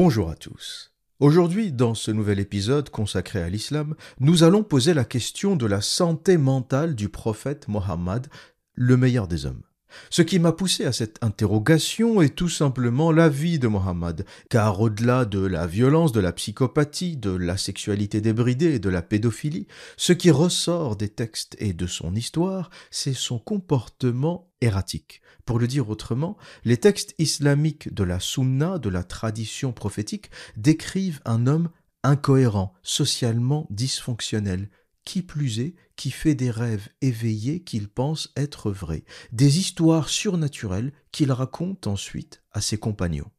Bonjour à tous. Aujourd'hui, dans ce nouvel épisode consacré à l'islam, nous allons poser la question de la santé mentale du prophète Mohammed, le meilleur des hommes. Ce qui m'a poussé à cette interrogation est tout simplement la vie de Mohammed, car au-delà de la violence, de la psychopathie, de la sexualité débridée et de la pédophilie, ce qui ressort des textes et de son histoire, c'est son comportement erratique. Pour le dire autrement, les textes islamiques de la sunna, de la tradition prophétique, décrivent un homme incohérent, socialement dysfonctionnel, qui plus est, qui fait des rêves éveillés qu'il pense être vrais, des histoires surnaturelles qu'il raconte ensuite à ses compagnons.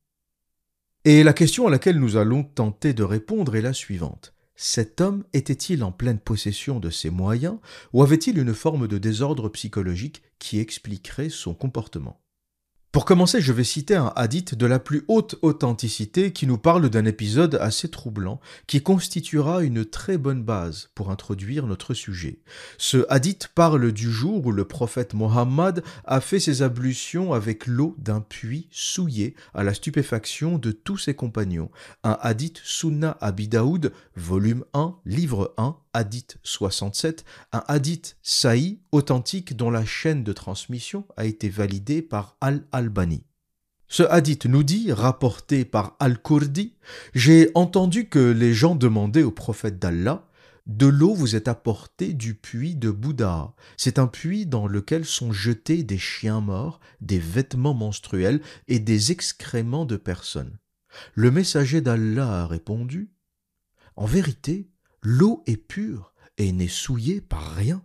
Et la question à laquelle nous allons tenter de répondre est la suivante. Cet homme était-il en pleine possession de ses moyens ou avait-il une forme de désordre psychologique qui expliquerait son comportement? Pour commencer, je vais citer un hadith de la plus haute authenticité qui nous parle d'un épisode assez troublant qui constituera une très bonne base pour introduire notre sujet. Ce hadith parle du jour où le prophète Mohammed a fait ses ablutions avec l'eau d'un puits souillé à la stupéfaction de tous ses compagnons. Un hadith Sunna Abi volume 1, livre 1, hadith 67, un hadith saï authentique dont la chaîne de transmission a été validée par Al-Albani. Ce hadith nous dit, rapporté par Al-Kurdi, J'ai entendu que les gens demandaient au prophète d'Allah de l'eau vous est apportée du puits de Bouddha. C'est un puits dans lequel sont jetés des chiens morts, des vêtements menstruels et des excréments de personnes. Le messager d'Allah a répondu En vérité, l'eau est pure et n'est souillée par rien.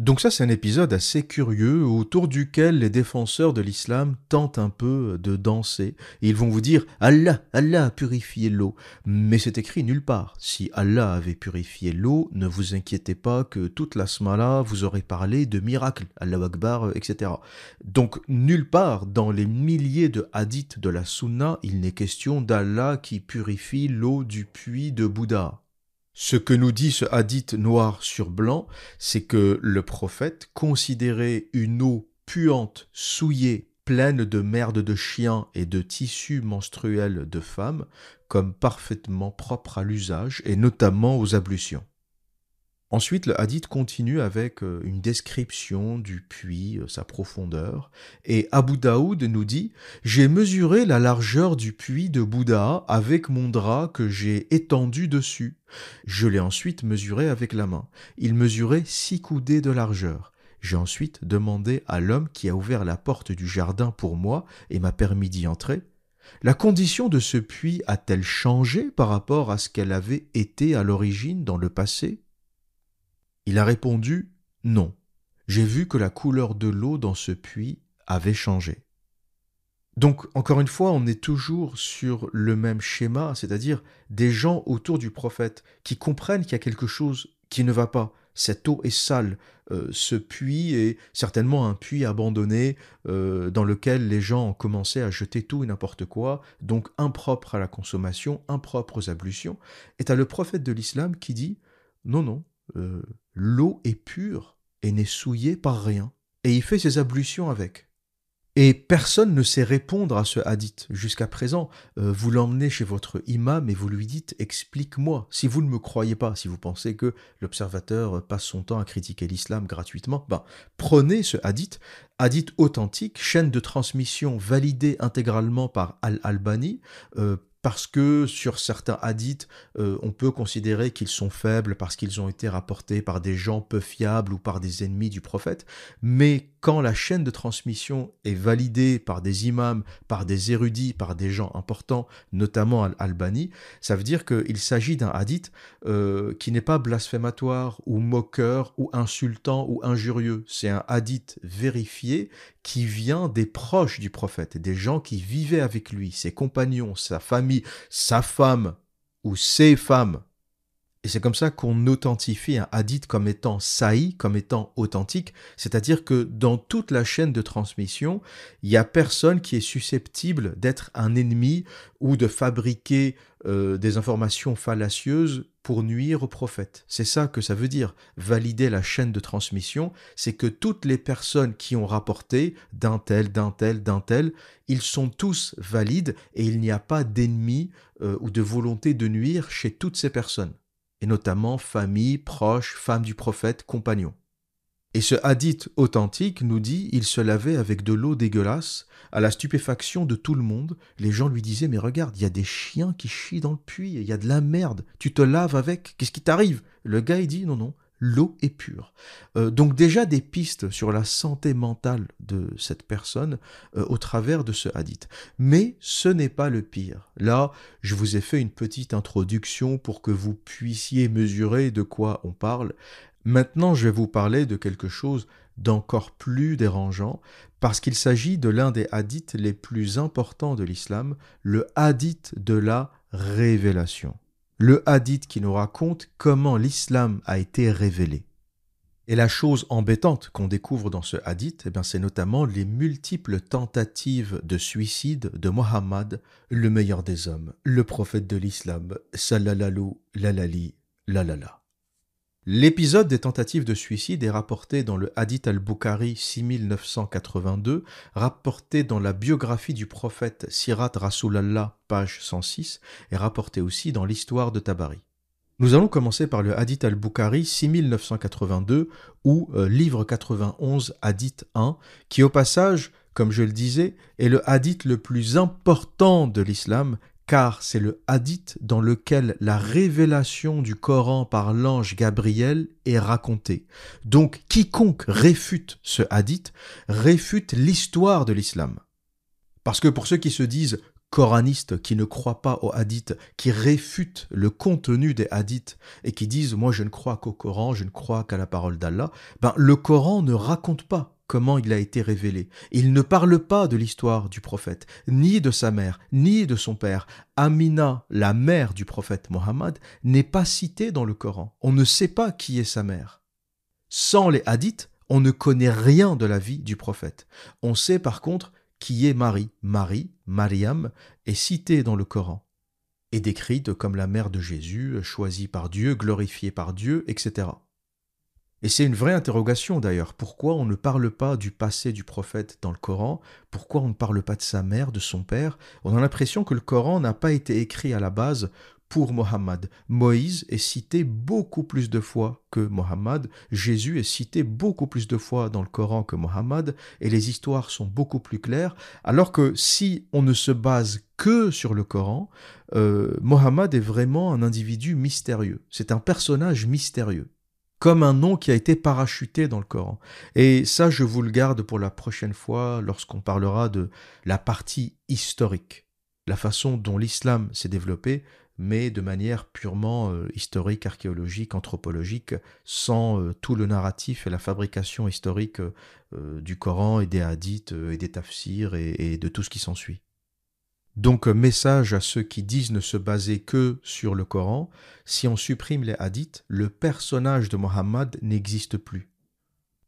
Donc ça c'est un épisode assez curieux autour duquel les défenseurs de l'islam tentent un peu de danser. ils vont vous dire Allah, Allah a purifié l'eau. Mais c'est écrit nulle part. Si Allah avait purifié l'eau, ne vous inquiétez pas que toute la smala vous aurait parlé de miracles, Allah Akbar, etc. Donc nulle part dans les milliers de hadiths de la sunna, il n'est question d'Allah qui purifie l'eau du puits de Bouddha. Ce que nous dit ce hadith noir sur blanc, c'est que le prophète considérait une eau puante, souillée, pleine de merde de chien et de tissus menstruels de femmes comme parfaitement propre à l'usage et notamment aux ablutions. Ensuite, le hadith continue avec euh, une description du puits, euh, sa profondeur, et Abu Daoud nous dit J'ai mesuré la largeur du puits de Bouddha avec mon drap que j'ai étendu dessus. Je l'ai ensuite mesuré avec la main. Il mesurait six coudées de largeur. J'ai ensuite demandé à l'homme qui a ouvert la porte du jardin pour moi et m'a permis d'y entrer la condition de ce puits a-t-elle changé par rapport à ce qu'elle avait été à l'origine dans le passé? Il a répondu Non. J'ai vu que la couleur de l'eau dans ce puits avait changé. Donc, encore une fois, on est toujours sur le même schéma, c'est-à-dire des gens autour du prophète qui comprennent qu'il y a quelque chose qui ne va pas. Cette eau est sale. Euh, ce puits est certainement un puits abandonné euh, dans lequel les gens ont commencé à jeter tout et n'importe quoi, donc impropre à la consommation, impropre aux ablutions. Et à le prophète de l'islam qui dit non, non, euh, l'eau est pure et n'est souillée par rien. Et il fait ses ablutions avec. Et personne ne sait répondre à ce hadith. Jusqu'à présent, euh, vous l'emmenez chez votre imam et vous lui dites Explique-moi. Si vous ne me croyez pas, si vous pensez que l'observateur passe son temps à critiquer l'islam gratuitement, ben, prenez ce hadith, hadith authentique, chaîne de transmission validée intégralement par Al-Albani, euh, parce que sur certains hadiths, euh, on peut considérer qu'ils sont faibles parce qu'ils ont été rapportés par des gens peu fiables ou par des ennemis du prophète, mais quand la chaîne de transmission est validée par des imams, par des érudits, par des gens importants, notamment Al-Albani, ça veut dire qu'il s'agit d'un hadith euh, qui n'est pas blasphématoire ou moqueur ou insultant ou injurieux. C'est un hadith vérifié qui vient des proches du prophète, des gens qui vivaient avec lui, ses compagnons, sa famille, sa femme ou ses femmes. Et c'est comme ça qu'on authentifie un hadith comme étant saï, comme étant authentique, c'est-à-dire que dans toute la chaîne de transmission, il n'y a personne qui est susceptible d'être un ennemi ou de fabriquer euh, des informations fallacieuses pour nuire au prophète. C'est ça que ça veut dire, valider la chaîne de transmission, c'est que toutes les personnes qui ont rapporté d'un tel, d'un tel, d'un tel, ils sont tous valides et il n'y a pas d'ennemi euh, ou de volonté de nuire chez toutes ces personnes et notamment famille, proches, femmes du prophète, compagnons. Et ce hadith authentique nous dit il se lavait avec de l'eau dégueulasse, à la stupéfaction de tout le monde. Les gens lui disaient Mais regarde, il y a des chiens qui chient dans le puits, il y a de la merde, tu te laves avec, qu'est-ce qui t'arrive? Le gars, dit Non, non, l'eau est pure. Euh, donc déjà des pistes sur la santé mentale de cette personne euh, au travers de ce hadith. Mais ce n'est pas le pire. Là, je vous ai fait une petite introduction pour que vous puissiez mesurer de quoi on parle. Maintenant, je vais vous parler de quelque chose d'encore plus dérangeant, parce qu'il s'agit de l'un des hadiths les plus importants de l'islam, le hadith de la révélation le hadith qui nous raconte comment l'islam a été révélé. Et la chose embêtante qu'on découvre dans ce hadith, eh c'est notamment les multiples tentatives de suicide de Mohammed, le meilleur des hommes, le prophète de l'islam, sallalalou, lalali, lalala. L'épisode des tentatives de suicide est rapporté dans le Hadith al-Bukhari 6982, rapporté dans la biographie du prophète Sirat Rasulallah, page 106, et rapporté aussi dans l'histoire de Tabari. Nous allons commencer par le Hadith al-Bukhari 6982 ou euh, livre 91 Hadith 1, qui au passage, comme je le disais, est le hadith le plus important de l'islam car c'est le hadith dans lequel la révélation du Coran par l'ange Gabriel est racontée. Donc quiconque réfute ce hadith réfute l'histoire de l'islam. Parce que pour ceux qui se disent coranistes, qui ne croient pas au hadith, qui réfutent le contenu des hadiths et qui disent moi je ne crois qu'au Coran, je ne crois qu'à la parole d'Allah, ben le Coran ne raconte pas comment il a été révélé. Il ne parle pas de l'histoire du prophète, ni de sa mère, ni de son père. Amina, la mère du prophète Mohammed, n'est pas citée dans le Coran. On ne sait pas qui est sa mère. Sans les hadiths, on ne connaît rien de la vie du prophète. On sait par contre qui est Marie. Marie, Mariam, est citée dans le Coran et décrite comme la mère de Jésus, choisie par Dieu, glorifiée par Dieu, etc. Et c'est une vraie interrogation d'ailleurs. Pourquoi on ne parle pas du passé du prophète dans le Coran? Pourquoi on ne parle pas de sa mère, de son père? On a l'impression que le Coran n'a pas été écrit à la base pour Mohammed. Moïse est cité beaucoup plus de fois que Mohammed. Jésus est cité beaucoup plus de fois dans le Coran que Mohammed. Et les histoires sont beaucoup plus claires. Alors que si on ne se base que sur le Coran, euh, Mohammed est vraiment un individu mystérieux. C'est un personnage mystérieux comme un nom qui a été parachuté dans le Coran. Et ça, je vous le garde pour la prochaine fois lorsqu'on parlera de la partie historique, la façon dont l'islam s'est développé, mais de manière purement euh, historique, archéologique, anthropologique, sans euh, tout le narratif et la fabrication historique euh, du Coran et des hadiths et des tafsirs et de tout ce qui s'ensuit. Donc message à ceux qui disent ne se baser que sur le Coran, si on supprime les hadiths, le personnage de Mohammed n'existe plus.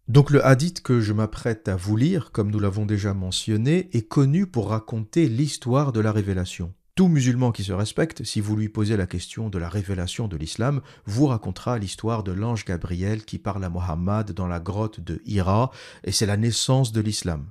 Donc le hadith que je m'apprête à vous lire, comme nous l'avons déjà mentionné, est connu pour raconter l'histoire de la révélation. Tout musulman qui se respecte, si vous lui posez la question de la révélation de l'islam, vous racontera l'histoire de l'ange Gabriel qui parle à Mohammed dans la grotte de Hira, et c'est la naissance de l'islam.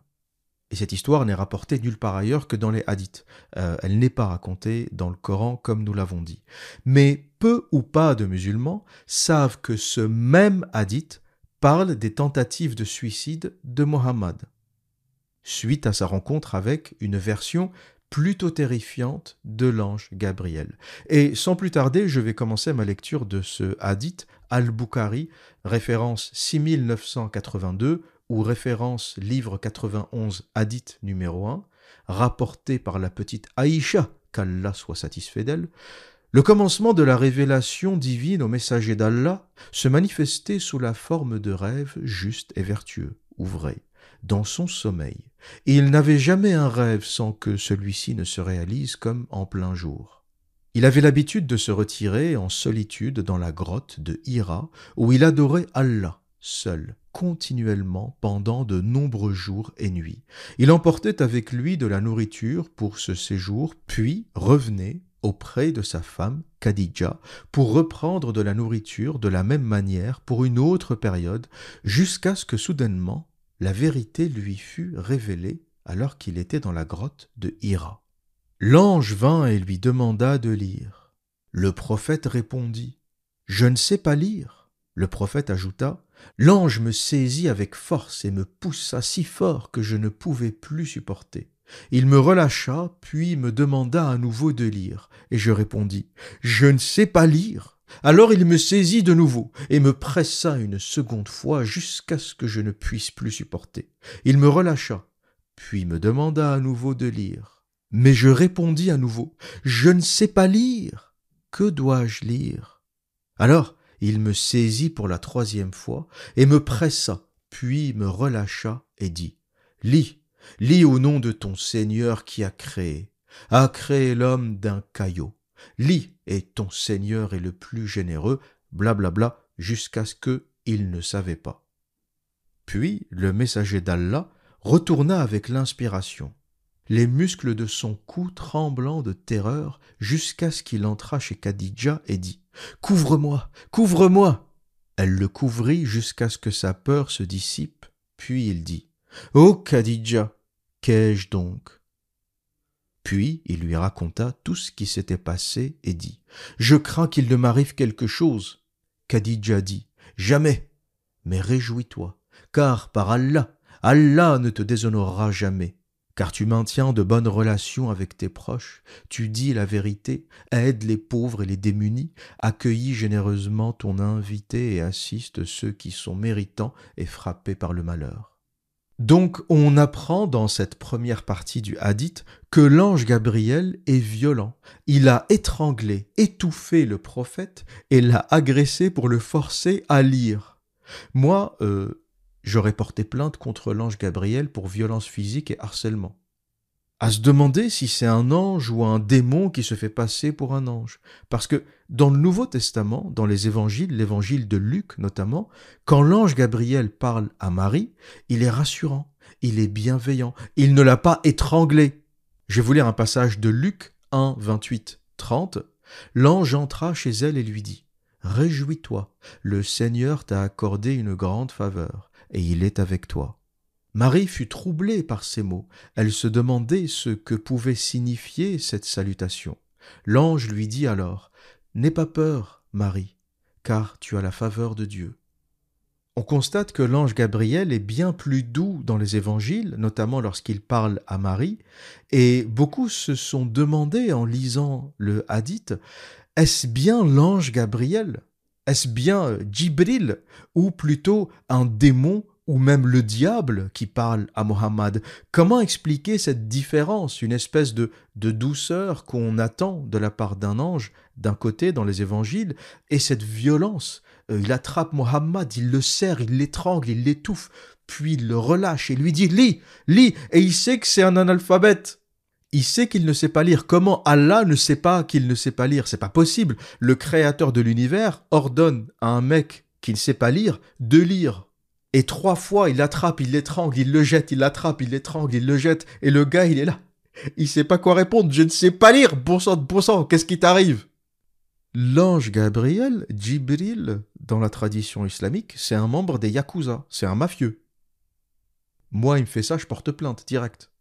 Et cette histoire n'est rapportée nulle part ailleurs que dans les hadiths. Euh, elle n'est pas racontée dans le Coran comme nous l'avons dit. Mais peu ou pas de musulmans savent que ce même hadith parle des tentatives de suicide de Mohammed, suite à sa rencontre avec une version plutôt terrifiante de l'ange Gabriel. Et sans plus tarder, je vais commencer ma lecture de ce hadith al-Bukhari, référence 6982, ou référence livre 91 hadith numéro 1, rapporté par la petite Aïcha, qu'Allah soit satisfait d'elle, le commencement de la révélation divine au messager d'Allah se manifestait sous la forme de rêves justes et vertueux, ou vrais, dans son sommeil, et il n'avait jamais un rêve sans que celui-ci ne se réalise comme en plein jour. Il avait l'habitude de se retirer en solitude dans la grotte de Hira, où il adorait Allah seul, continuellement pendant de nombreux jours et nuits. Il emportait avec lui de la nourriture pour ce séjour, puis revenait auprès de sa femme, Khadija, pour reprendre de la nourriture de la même manière pour une autre période, jusqu'à ce que soudainement la vérité lui fût révélée alors qu'il était dans la grotte de Hira. L'ange vint et lui demanda de lire. Le prophète répondit Je ne sais pas lire. Le prophète ajouta L'ange me saisit avec force et me poussa si fort que je ne pouvais plus supporter. Il me relâcha, puis me demanda à nouveau de lire, et je répondis Je ne sais pas lire. Alors il me saisit de nouveau, et me pressa une seconde fois jusqu'à ce que je ne puisse plus supporter. Il me relâcha, puis me demanda à nouveau de lire. Mais je répondis à nouveau Je ne sais pas lire. Que dois-je lire? Alors il me saisit pour la troisième fois, et me pressa, puis me relâcha, et dit Lis, lis au nom de ton Seigneur qui a créé, a créé l'homme d'un caillot. Lis, et ton Seigneur est le plus généreux, blablabla, bla bla, jusqu'à ce que il ne savait pas. Puis le messager d'Allah retourna avec l'inspiration, les muscles de son cou tremblant de terreur, jusqu'à ce qu'il entra chez Khadija et dit Couvre-moi, couvre-moi. Elle le couvrit jusqu'à ce que sa peur se dissipe, puis il dit Ô oh, Khadija, qu'ai-je donc? Puis il lui raconta tout ce qui s'était passé et dit Je crains qu'il ne m'arrive quelque chose. Khadija dit Jamais, mais réjouis-toi, car par Allah, Allah ne te déshonorera jamais car tu maintiens de bonnes relations avec tes proches, tu dis la vérité, aides les pauvres et les démunis, accueillis généreusement ton invité et assistes ceux qui sont méritants et frappés par le malheur. Donc on apprend dans cette première partie du hadith que l'ange Gabriel est violent. Il a étranglé, étouffé le prophète et l'a agressé pour le forcer à lire. Moi, euh, j'aurais porté plainte contre l'ange Gabriel pour violence physique et harcèlement. À se demander si c'est un ange ou un démon qui se fait passer pour un ange. Parce que dans le Nouveau Testament, dans les évangiles, l'évangile de Luc notamment, quand l'ange Gabriel parle à Marie, il est rassurant, il est bienveillant, il ne l'a pas étranglé. Je vais vous lire un passage de Luc 1, 28, 30. L'ange entra chez elle et lui dit Réjouis-toi, le Seigneur t'a accordé une grande faveur et il est avec toi. Marie fut troublée par ces mots. Elle se demandait ce que pouvait signifier cette salutation. L'ange lui dit alors N'aie pas peur, Marie, car tu as la faveur de Dieu. On constate que l'ange Gabriel est bien plus doux dans les évangiles, notamment lorsqu'il parle à Marie, et beaucoup se sont demandé en lisant le hadith Est-ce bien l'ange Gabriel? Est-ce bien Djibril ou plutôt un démon ou même le diable qui parle à Mohammed? Comment expliquer cette différence, une espèce de, de douceur qu'on attend de la part d'un ange d'un côté dans les évangiles et cette violence? Euh, Il attrape Mohammed, il le serre, il l'étrangle, il l'étouffe, puis il le relâche et lui dit lis, lis, et il sait que c'est un analphabète. Il sait qu'il ne sait pas lire. Comment Allah ne sait pas qu'il ne sait pas lire? C'est pas possible. Le créateur de l'univers ordonne à un mec qui ne sait pas lire de lire. Et trois fois, il l'attrape, il l'étrangle, il le jette, il l'attrape, il l'étrangle, il le jette. Et le gars, il est là. Il sait pas quoi répondre. Je ne sais pas lire. Bon sang, bon sang, qu'est-ce qui t'arrive? L'ange Gabriel, Djibril, dans la tradition islamique, c'est un membre des Yakuza. C'est un mafieux. Moi, il me fait ça, je porte plainte, direct.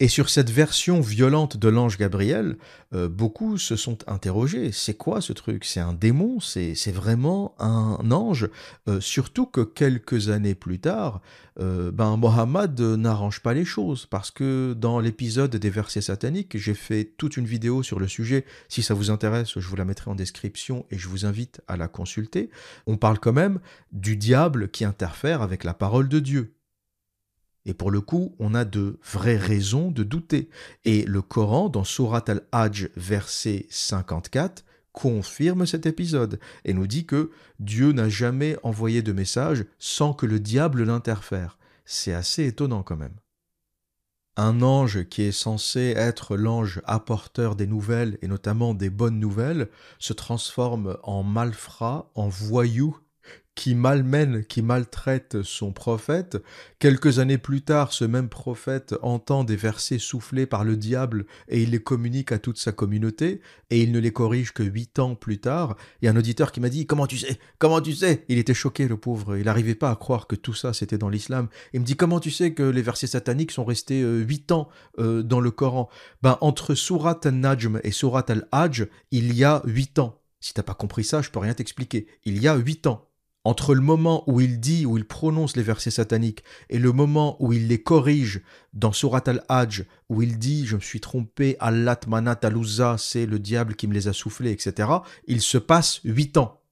Et sur cette version violente de l'ange Gabriel, euh, beaucoup se sont interrogés. C'est quoi ce truc? C'est un démon? C'est vraiment un ange? Euh, Surtout que quelques années plus tard, euh, ben, Mohammed n'arrange pas les choses. Parce que dans l'épisode des versets sataniques, j'ai fait toute une vidéo sur le sujet. Si ça vous intéresse, je vous la mettrai en description et je vous invite à la consulter. On parle quand même du diable qui interfère avec la parole de Dieu. Et pour le coup, on a de vraies raisons de douter. Et le Coran, dans Surat al-Hajj, verset 54, confirme cet épisode et nous dit que Dieu n'a jamais envoyé de message sans que le diable l'interfère. C'est assez étonnant quand même. un ange qui est censé être l'ange apporteur des nouvelles, et notamment des bonnes nouvelles, se transforme en malfrat, en voyou, qui malmène, qui maltraite son prophète. Quelques années plus tard, ce même prophète entend des versets soufflés par le diable et il les communique à toute sa communauté et il ne les corrige que huit ans plus tard. Il y a un auditeur qui m'a dit Comment tu sais? Comment tu sais? Il était choqué, le pauvre. Il n'arrivait pas à croire que tout ça c'était dans l'islam. Il me dit Comment tu sais que les versets sataniques sont restés euh, huit ans euh, dans le Coran? Ben, entre Surat al-Najm et Surat al-Hajj, il y a huit ans. Si t'as pas compris ça, je peux rien t'expliquer. Il y a huit ans entre le moment où il dit, où il prononce les versets sataniques, et le moment où il les corrige dans Surat al-Hajj, où il dit Je me suis trompé, Allah manat al c'est le diable qui me les a soufflés, etc., il se passe huit ans.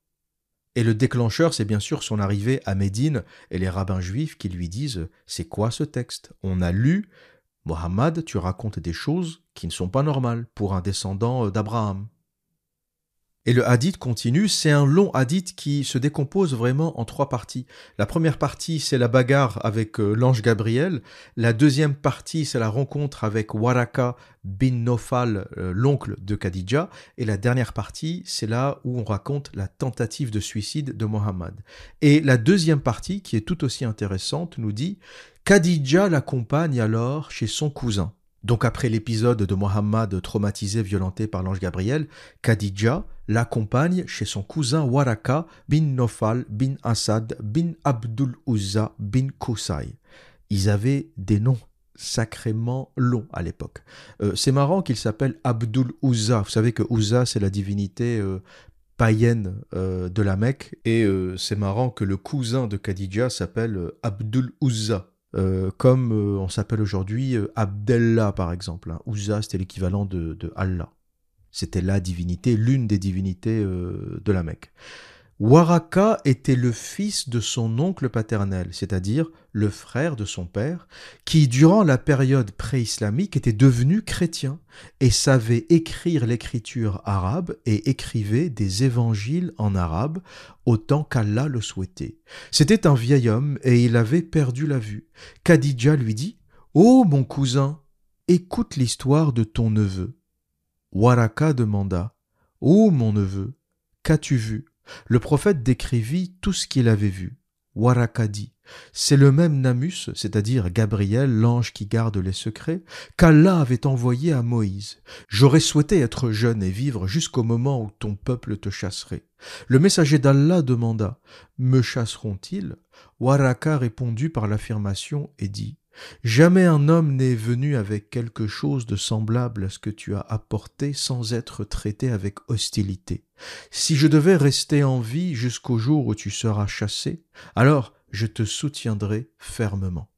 Et le déclencheur, c'est bien sûr son arrivée à Médine et les rabbins juifs qui lui disent C'est quoi ce texte? On a lu Mohammed, tu racontes des choses qui ne sont pas normales pour un descendant d'Abraham. Et le hadith continue, c'est un long hadith qui se décompose vraiment en trois parties. La première partie, c'est la bagarre avec euh, l'ange Gabriel. La deuxième partie, c'est la rencontre avec Waraka bin Nofal, euh, l'oncle de Khadija. Et la dernière partie, c'est là où on raconte la tentative de suicide de Mohammed. Et la deuxième partie, qui est tout aussi intéressante, nous dit Khadija l'accompagne alors chez son cousin. Donc après l'épisode de Mohammed traumatisé, violenté par l'ange Gabriel, Khadija l'accompagne chez son cousin Waraka bin Nofal bin Asad bin Abdul Uzza bin Kusai. Ils avaient des noms sacrément longs à l'époque. Euh, c'est marrant qu'il s'appelle Abdul Uzza. Vous savez que Uzza, c'est la divinité euh, païenne euh, de la Mecque. Et c'est marrant que le cousin de Khadija s'appelle Abdul Uzza. Euh, comme euh, on s'appelle aujourd'hui euh, Abdellah par exemple. Hein. C'était l'équivalent de, de, Allah. C'était la divinité, l'une des divinités de la Mecque. Waraka était le fils de son oncle paternel, c'est-à-dire le frère de son père, qui durant la période pré-islamique était devenu chrétien et savait écrire l'écriture arabe et écrivait des évangiles en arabe autant qu'Allah le souhaitait. C'était un vieil homme et il avait perdu la vue. Khadija lui dit Ô oh, mon cousin, écoute l'histoire de ton neveu. Waraka demanda Ô oh, mon neveu, qu'as-tu vu? Le prophète décrivit tout ce qu'il avait vu. Warakadi. C'est le même Namus, c'est-à-dire Gabriel, l'ange qui garde les secrets, qu'Allah avait envoyé à Moïse. J'aurais souhaité être jeune et vivre jusqu'au moment où ton peuple te chasserait. Le messager d'Allah demanda Me chasseront-ils? Waraka répondit par l'affirmation et dit Jamais un homme n'est venu avec quelque chose de semblable à ce que tu as apporté sans être traité avec hostilité. Si je devais rester en vie jusqu'au jour où tu seras chassé, alors je te soutiendrai fermement.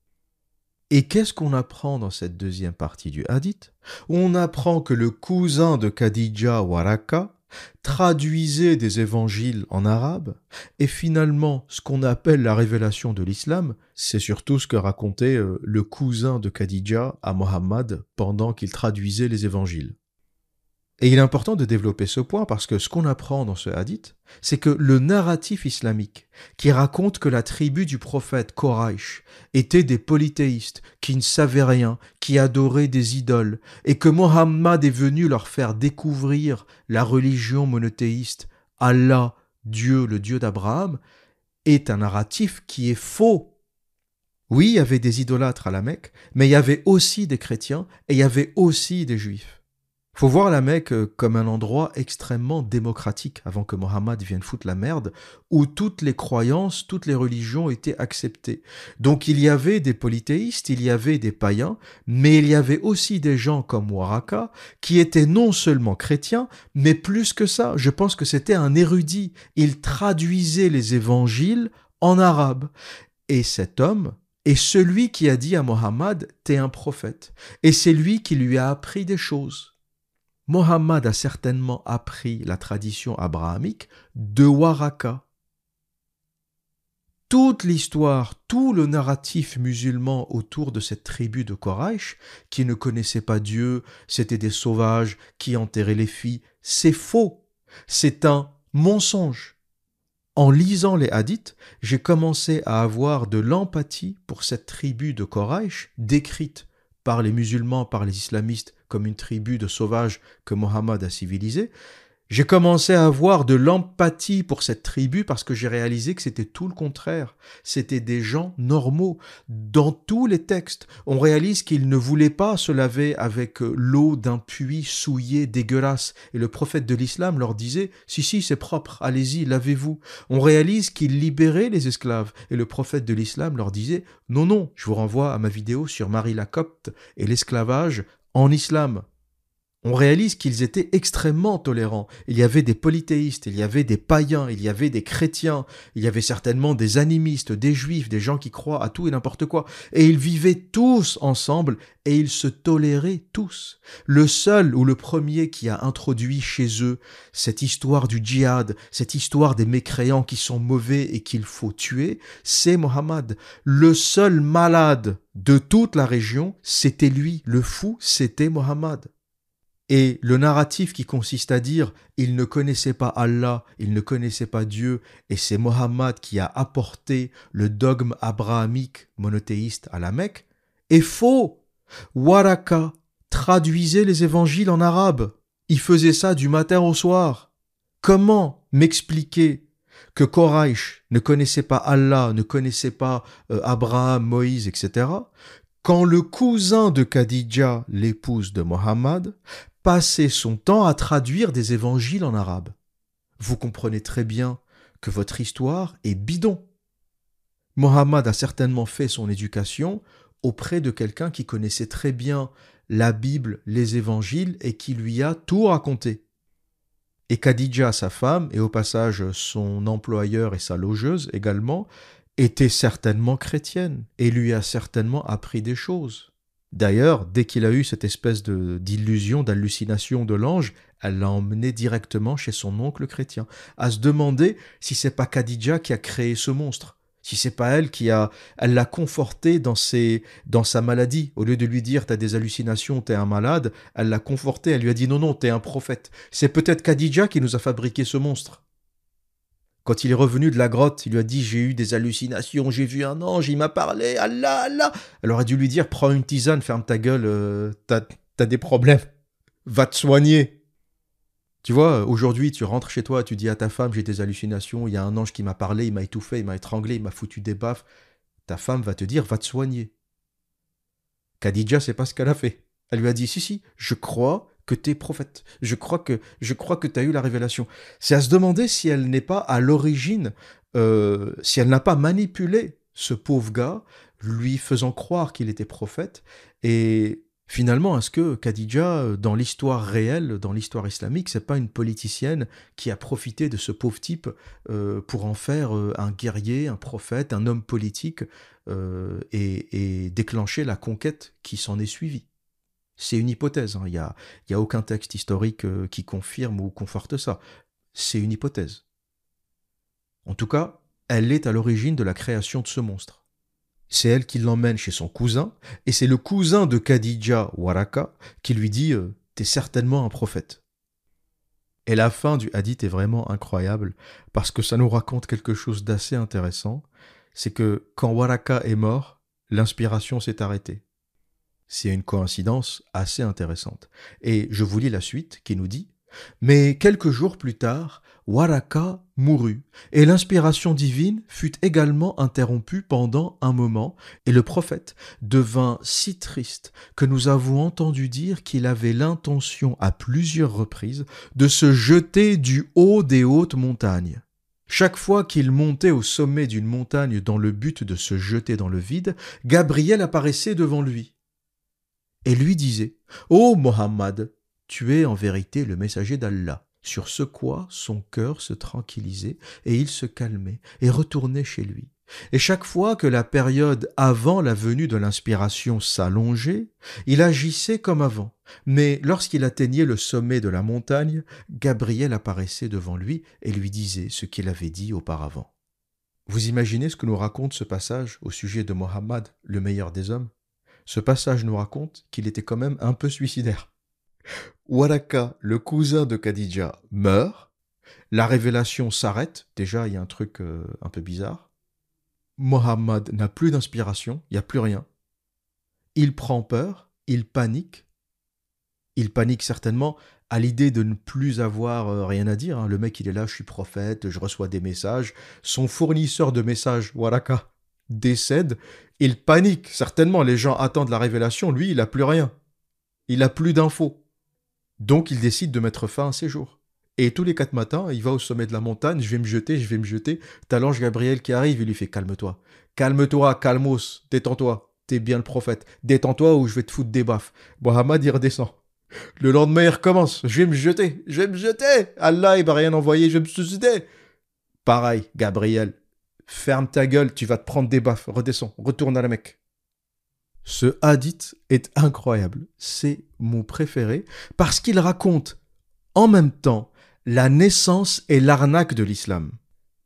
Et qu'est-ce qu'on apprend dans cette deuxième partie du hadith? On apprend que le cousin de Khadija Waraka traduisait des évangiles en arabe, et finalement ce qu'on appelle la révélation de l'islam, c'est surtout ce que racontait euh, le cousin de Khadija à Mohammed pendant qu'il traduisait les évangiles. Et il est important de développer ce point parce que ce qu'on apprend dans ce hadith, c'est que le narratif islamique qui raconte que la tribu du prophète Koraïch était des polythéistes qui ne savaient rien, qui adoraient des idoles, et que Mohammed est venu leur faire découvrir la religion monothéiste, Allah, Dieu, le Dieu d'Abraham, est un narratif qui est faux. Oui, il y avait des idolâtres à la Mecque, mais il y avait aussi des chrétiens et il y avait aussi des juifs faut voir la Mecque euh, comme un endroit extrêmement démocratique avant que Mohammed vienne foutre la merde, où toutes les croyances, toutes les religions étaient acceptées. Donc il y avait des polythéistes, il y avait des païens, mais il y avait aussi des gens comme Waraka qui étaient non seulement chrétiens, mais plus que ça, je pense que c'était un érudit. Il traduisait les évangiles en arabe. Et cet homme, est celui qui a dit à Mohammed, t'es un prophète. Et c'est lui qui lui a appris des choses. Mohammed a certainement appris la tradition abrahamique de Waraka. Toute l'histoire, tout le narratif musulman autour de cette tribu de Quraysh, qui ne connaissait pas Dieu, c'était des sauvages qui enterraient les filles, c'est faux. C'est un mensonge. En lisant les hadiths, j'ai commencé à avoir de l'empathie pour cette tribu de Quraysh décrite par les musulmans, par les islamistes, comme une tribu de sauvages que Mohammed a civilisé, j'ai commencé à avoir de l'empathie pour cette tribu parce que j'ai réalisé que c'était tout le contraire. C'était des gens normaux. Dans tous les textes, on réalise qu'ils ne voulaient pas se laver avec l'eau d'un puits souillé, dégueulasse. Et le prophète de l'islam leur disait, si, si, c'est propre, allez-y, lavez-vous. On réalise qu'ils libéraient les esclaves. Et le prophète de l'islam leur disait, non, non, je vous renvoie à ma vidéo sur Marie la Copte et l'esclavage en islam on réalise qu'ils étaient extrêmement tolérants. Il y avait des polythéistes, il y avait des païens, il y avait des chrétiens, il y avait certainement des animistes, des juifs, des gens qui croient à tout et n'importe quoi. Et ils vivaient tous ensemble et ils se toléraient tous. Le seul ou le premier qui a introduit chez eux cette histoire du djihad, cette histoire des mécréants qui sont mauvais et qu'il faut tuer, c'est Mohammed. Le seul malade de toute la région, c'était lui. Le fou, c'était Mohammed. Et le narratif qui consiste à dire il ne connaissait pas Allah, il ne connaissait pas Dieu, et c'est Mohammed qui a apporté le dogme abrahamique monothéiste à la Mecque, est faux. Waraka traduisait les évangiles en arabe. Il faisait ça du matin au soir. Comment m'expliquer que Koraïch ne connaissait pas Allah, ne connaissait pas euh, Abraham, Moïse, etc., quand le cousin de Khadija, l'épouse de Mohammed, passait son temps à traduire des évangiles en arabe. Vous comprenez très bien que votre histoire est bidon. Mohammed a certainement fait son éducation auprès de quelqu'un qui connaissait très bien la Bible, les évangiles et qui lui a tout raconté. Et Khadija, sa femme, et au passage son employeur et sa logeuse également, était certainement chrétienne et lui a certainement appris des choses. D'ailleurs, dès qu'il a eu cette espèce d'illusion, d'hallucination de l'ange, elle l'a emmené directement chez son oncle chrétien, à se demander si c'est pas Khadija qui a créé ce monstre, si c'est pas elle qui a, elle l'a conforté dans ses, dans sa maladie. Au lieu de lui dire t'as des hallucinations, t'es un malade, elle l'a conforté, elle lui a dit non non, t'es un prophète. C'est peut-être Khadija qui nous a fabriqué ce monstre. Quand il est revenu de la grotte, il lui a dit J'ai eu des hallucinations, j'ai vu un ange, il m'a parlé, Allah, Allah. Elle aurait dû lui dire Prends une tisane, ferme ta gueule, euh, t'as des problèmes, va te soigner. Tu vois, aujourd'hui, tu rentres chez toi, tu dis à ta femme J'ai des hallucinations, il y a un ange qui m'a parlé, il m'a étouffé, il m'a étranglé, il m'a foutu des baffes. Ta femme va te dire Va te soigner. Khadija, c'est pas ce qu'elle a fait. Elle lui a dit Si, si, je crois que tu es prophète. Je crois que je crois que tu as eu la révélation. C'est à se demander si elle n'est pas à l'origine, euh, si elle n'a pas manipulé ce pauvre gars, lui faisant croire qu'il était prophète. Et finalement, est-ce que Khadija, dans l'histoire réelle, dans l'histoire islamique, c'est pas une politicienne qui a profité de ce pauvre type euh, pour en faire euh, un guerrier, un prophète, un homme politique et, et déclencher la conquête qui s'en est suivie? C'est une hypothèse, hein. il n'y a, aucun texte historique euh, qui confirme ou conforte ça. C'est une hypothèse. En tout cas, elle est à l'origine de la création de ce monstre. C'est elle qui l'emmène chez son cousin, et c'est le cousin de Khadija Waraka qui lui dit euh, T'es certainement un prophète. Et la fin du hadith est vraiment incroyable, parce que ça nous raconte quelque chose d'assez intéressant, c'est que quand Waraka est mort, l'inspiration s'est arrêtée. C'est une coïncidence assez intéressante. Et je vous lis la suite qui nous dit Mais quelques jours plus tard, Waraka mourut, et l'inspiration divine fut également interrompue pendant un moment, et le prophète devint si triste que nous avons entendu dire qu'il avait l'intention à plusieurs reprises de se jeter du haut des hautes montagnes. Chaque fois qu'il montait au sommet d'une montagne dans le but de se jeter dans le vide, Gabriel apparaissait devant lui et lui disait Ô Mohammed, tu es en vérité le messager d'Allah. Sur ce quoi son cœur se tranquillisait et il se calmait et retournait chez lui. Et chaque fois que la période avant la venue de l'inspiration s'allongeait, il agissait comme avant. Mais lorsqu'il atteignait le sommet de la montagne, Gabriel apparaissait devant lui et lui disait ce qu'il avait dit auparavant. Vous imaginez ce que nous raconte ce passage au sujet de Mohammed, le meilleur des hommes? Ce passage nous raconte qu'il était quand même un peu suicidaire. Waraka, le cousin de Khadija, meurt. La révélation s'arrête. Déjà, il y a un truc euh, un peu bizarre. Mohammed n'a plus d'inspiration, il n'y a plus rien. Il prend peur il panique. Il panique certainement à l'idée de ne plus avoir euh, rien à dire. Hein. Le mec, il est là, je suis prophète, je reçois des messages. Son fournisseur de messages, Waraka, décède. Il panique, certainement. Les gens attendent la révélation. Lui, il n'a plus rien. Il n'a plus d'infos. Donc, il décide de mettre fin à ses jours. Et tous les quatre matins, il va au sommet de la montagne, je vais me jeter, je vais me jeter. T'as l'ange Gabriel qui arrive, il lui fait calme-toi. Calme-toi, calmos, détends-toi. T'es bien le prophète. Détends-toi ou je vais te foutre des baffes. Mohamed, il redescend. Le lendemain, il recommence. Je vais me jeter, je vais me jeter. Allah, il va rien envoyer, je vais me suicider. Pareil, Gabriel. Ferme ta gueule, tu vas te prendre des baffes. Redescends, retourne à la Mecque. Ce hadith est incroyable. C'est mon préféré parce qu'il raconte en même temps la naissance et l'arnaque de l'islam.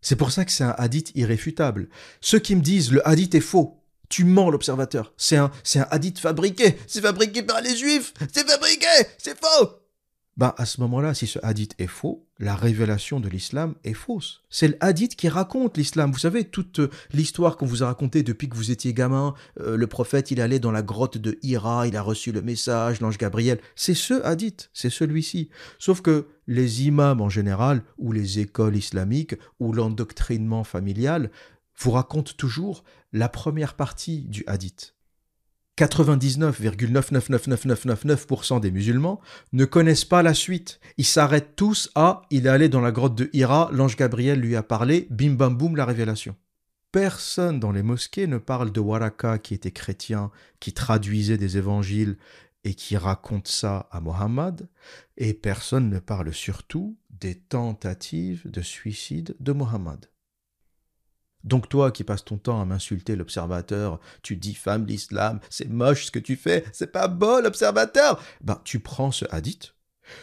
C'est pour ça que c'est un hadith irréfutable. Ceux qui me disent le hadith est faux, tu mens l'observateur. C'est un, un hadith fabriqué. C'est fabriqué par les juifs. C'est fabriqué. C'est faux. Ben, à ce moment-là, si ce hadith est faux, la révélation de l'islam est fausse. C'est le hadith qui raconte l'islam. Vous savez, toute euh, l'histoire qu'on vous a racontée depuis que vous étiez gamin, euh, le prophète, il allait dans la grotte de Hira, il a reçu le message, l'ange Gabriel. C'est ce hadith, c'est celui-ci. Sauf que les imams en général, ou les écoles islamiques, ou l'endoctrinement familial, vous racontent toujours la première partie du hadith. 99,999999% des musulmans ne connaissent pas la suite. Ils s'arrêtent tous à il est allé dans la grotte de Hira, l'ange Gabriel lui a parlé, bim bam boum la révélation. Personne dans les mosquées ne parle de Waraka qui était chrétien, qui traduisait des évangiles et qui raconte ça à Mohammed, et personne ne parle surtout des tentatives de suicide de Mohammed. Donc toi qui passes ton temps à m'insulter l'observateur, tu diffames l'islam, c'est moche ce que tu fais, c'est pas beau l'observateur. Ben tu prends ce hadith,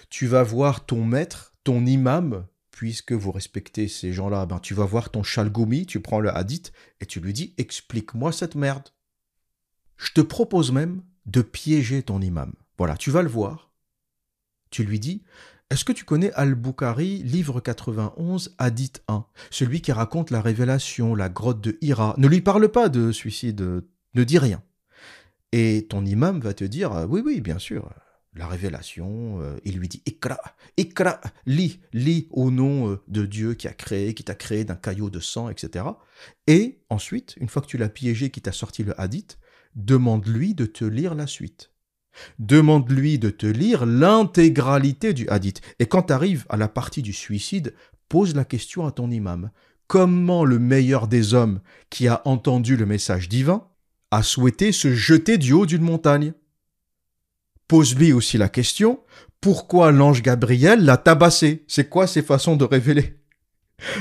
tu vas voir ton maître, ton imam, puisque vous respectez ces gens-là, ben tu vas voir ton chalgoumi, tu prends le hadith et tu lui dis explique-moi cette merde. Je te propose même de piéger ton imam. Voilà, tu vas le voir. Tu lui dis est-ce que tu connais Al-Bukhari, livre 91, Hadith 1 Celui qui raconte la révélation, la grotte de Hira. Ne lui parle pas de suicide, ne dis rien. Et ton imam va te dire Oui, oui, bien sûr, la révélation. Euh, il lui dit Ikra, Ikra, lis, lis au nom euh, de Dieu qui a créé, qui t'a créé d'un caillot de sang, etc. Et ensuite, une fois que tu l'as piégé, qui t'a sorti le hadith, demande-lui de te lire la suite. Demande-lui de te lire l'intégralité du hadith. Et quand tu arrives à la partie du suicide, pose la question à ton imam. Comment le meilleur des hommes qui a entendu le message divin a souhaité se jeter du haut d'une montagne? Pose-lui aussi la question, pourquoi l'ange Gabriel l'a tabassé? C'est quoi ses façons de révéler?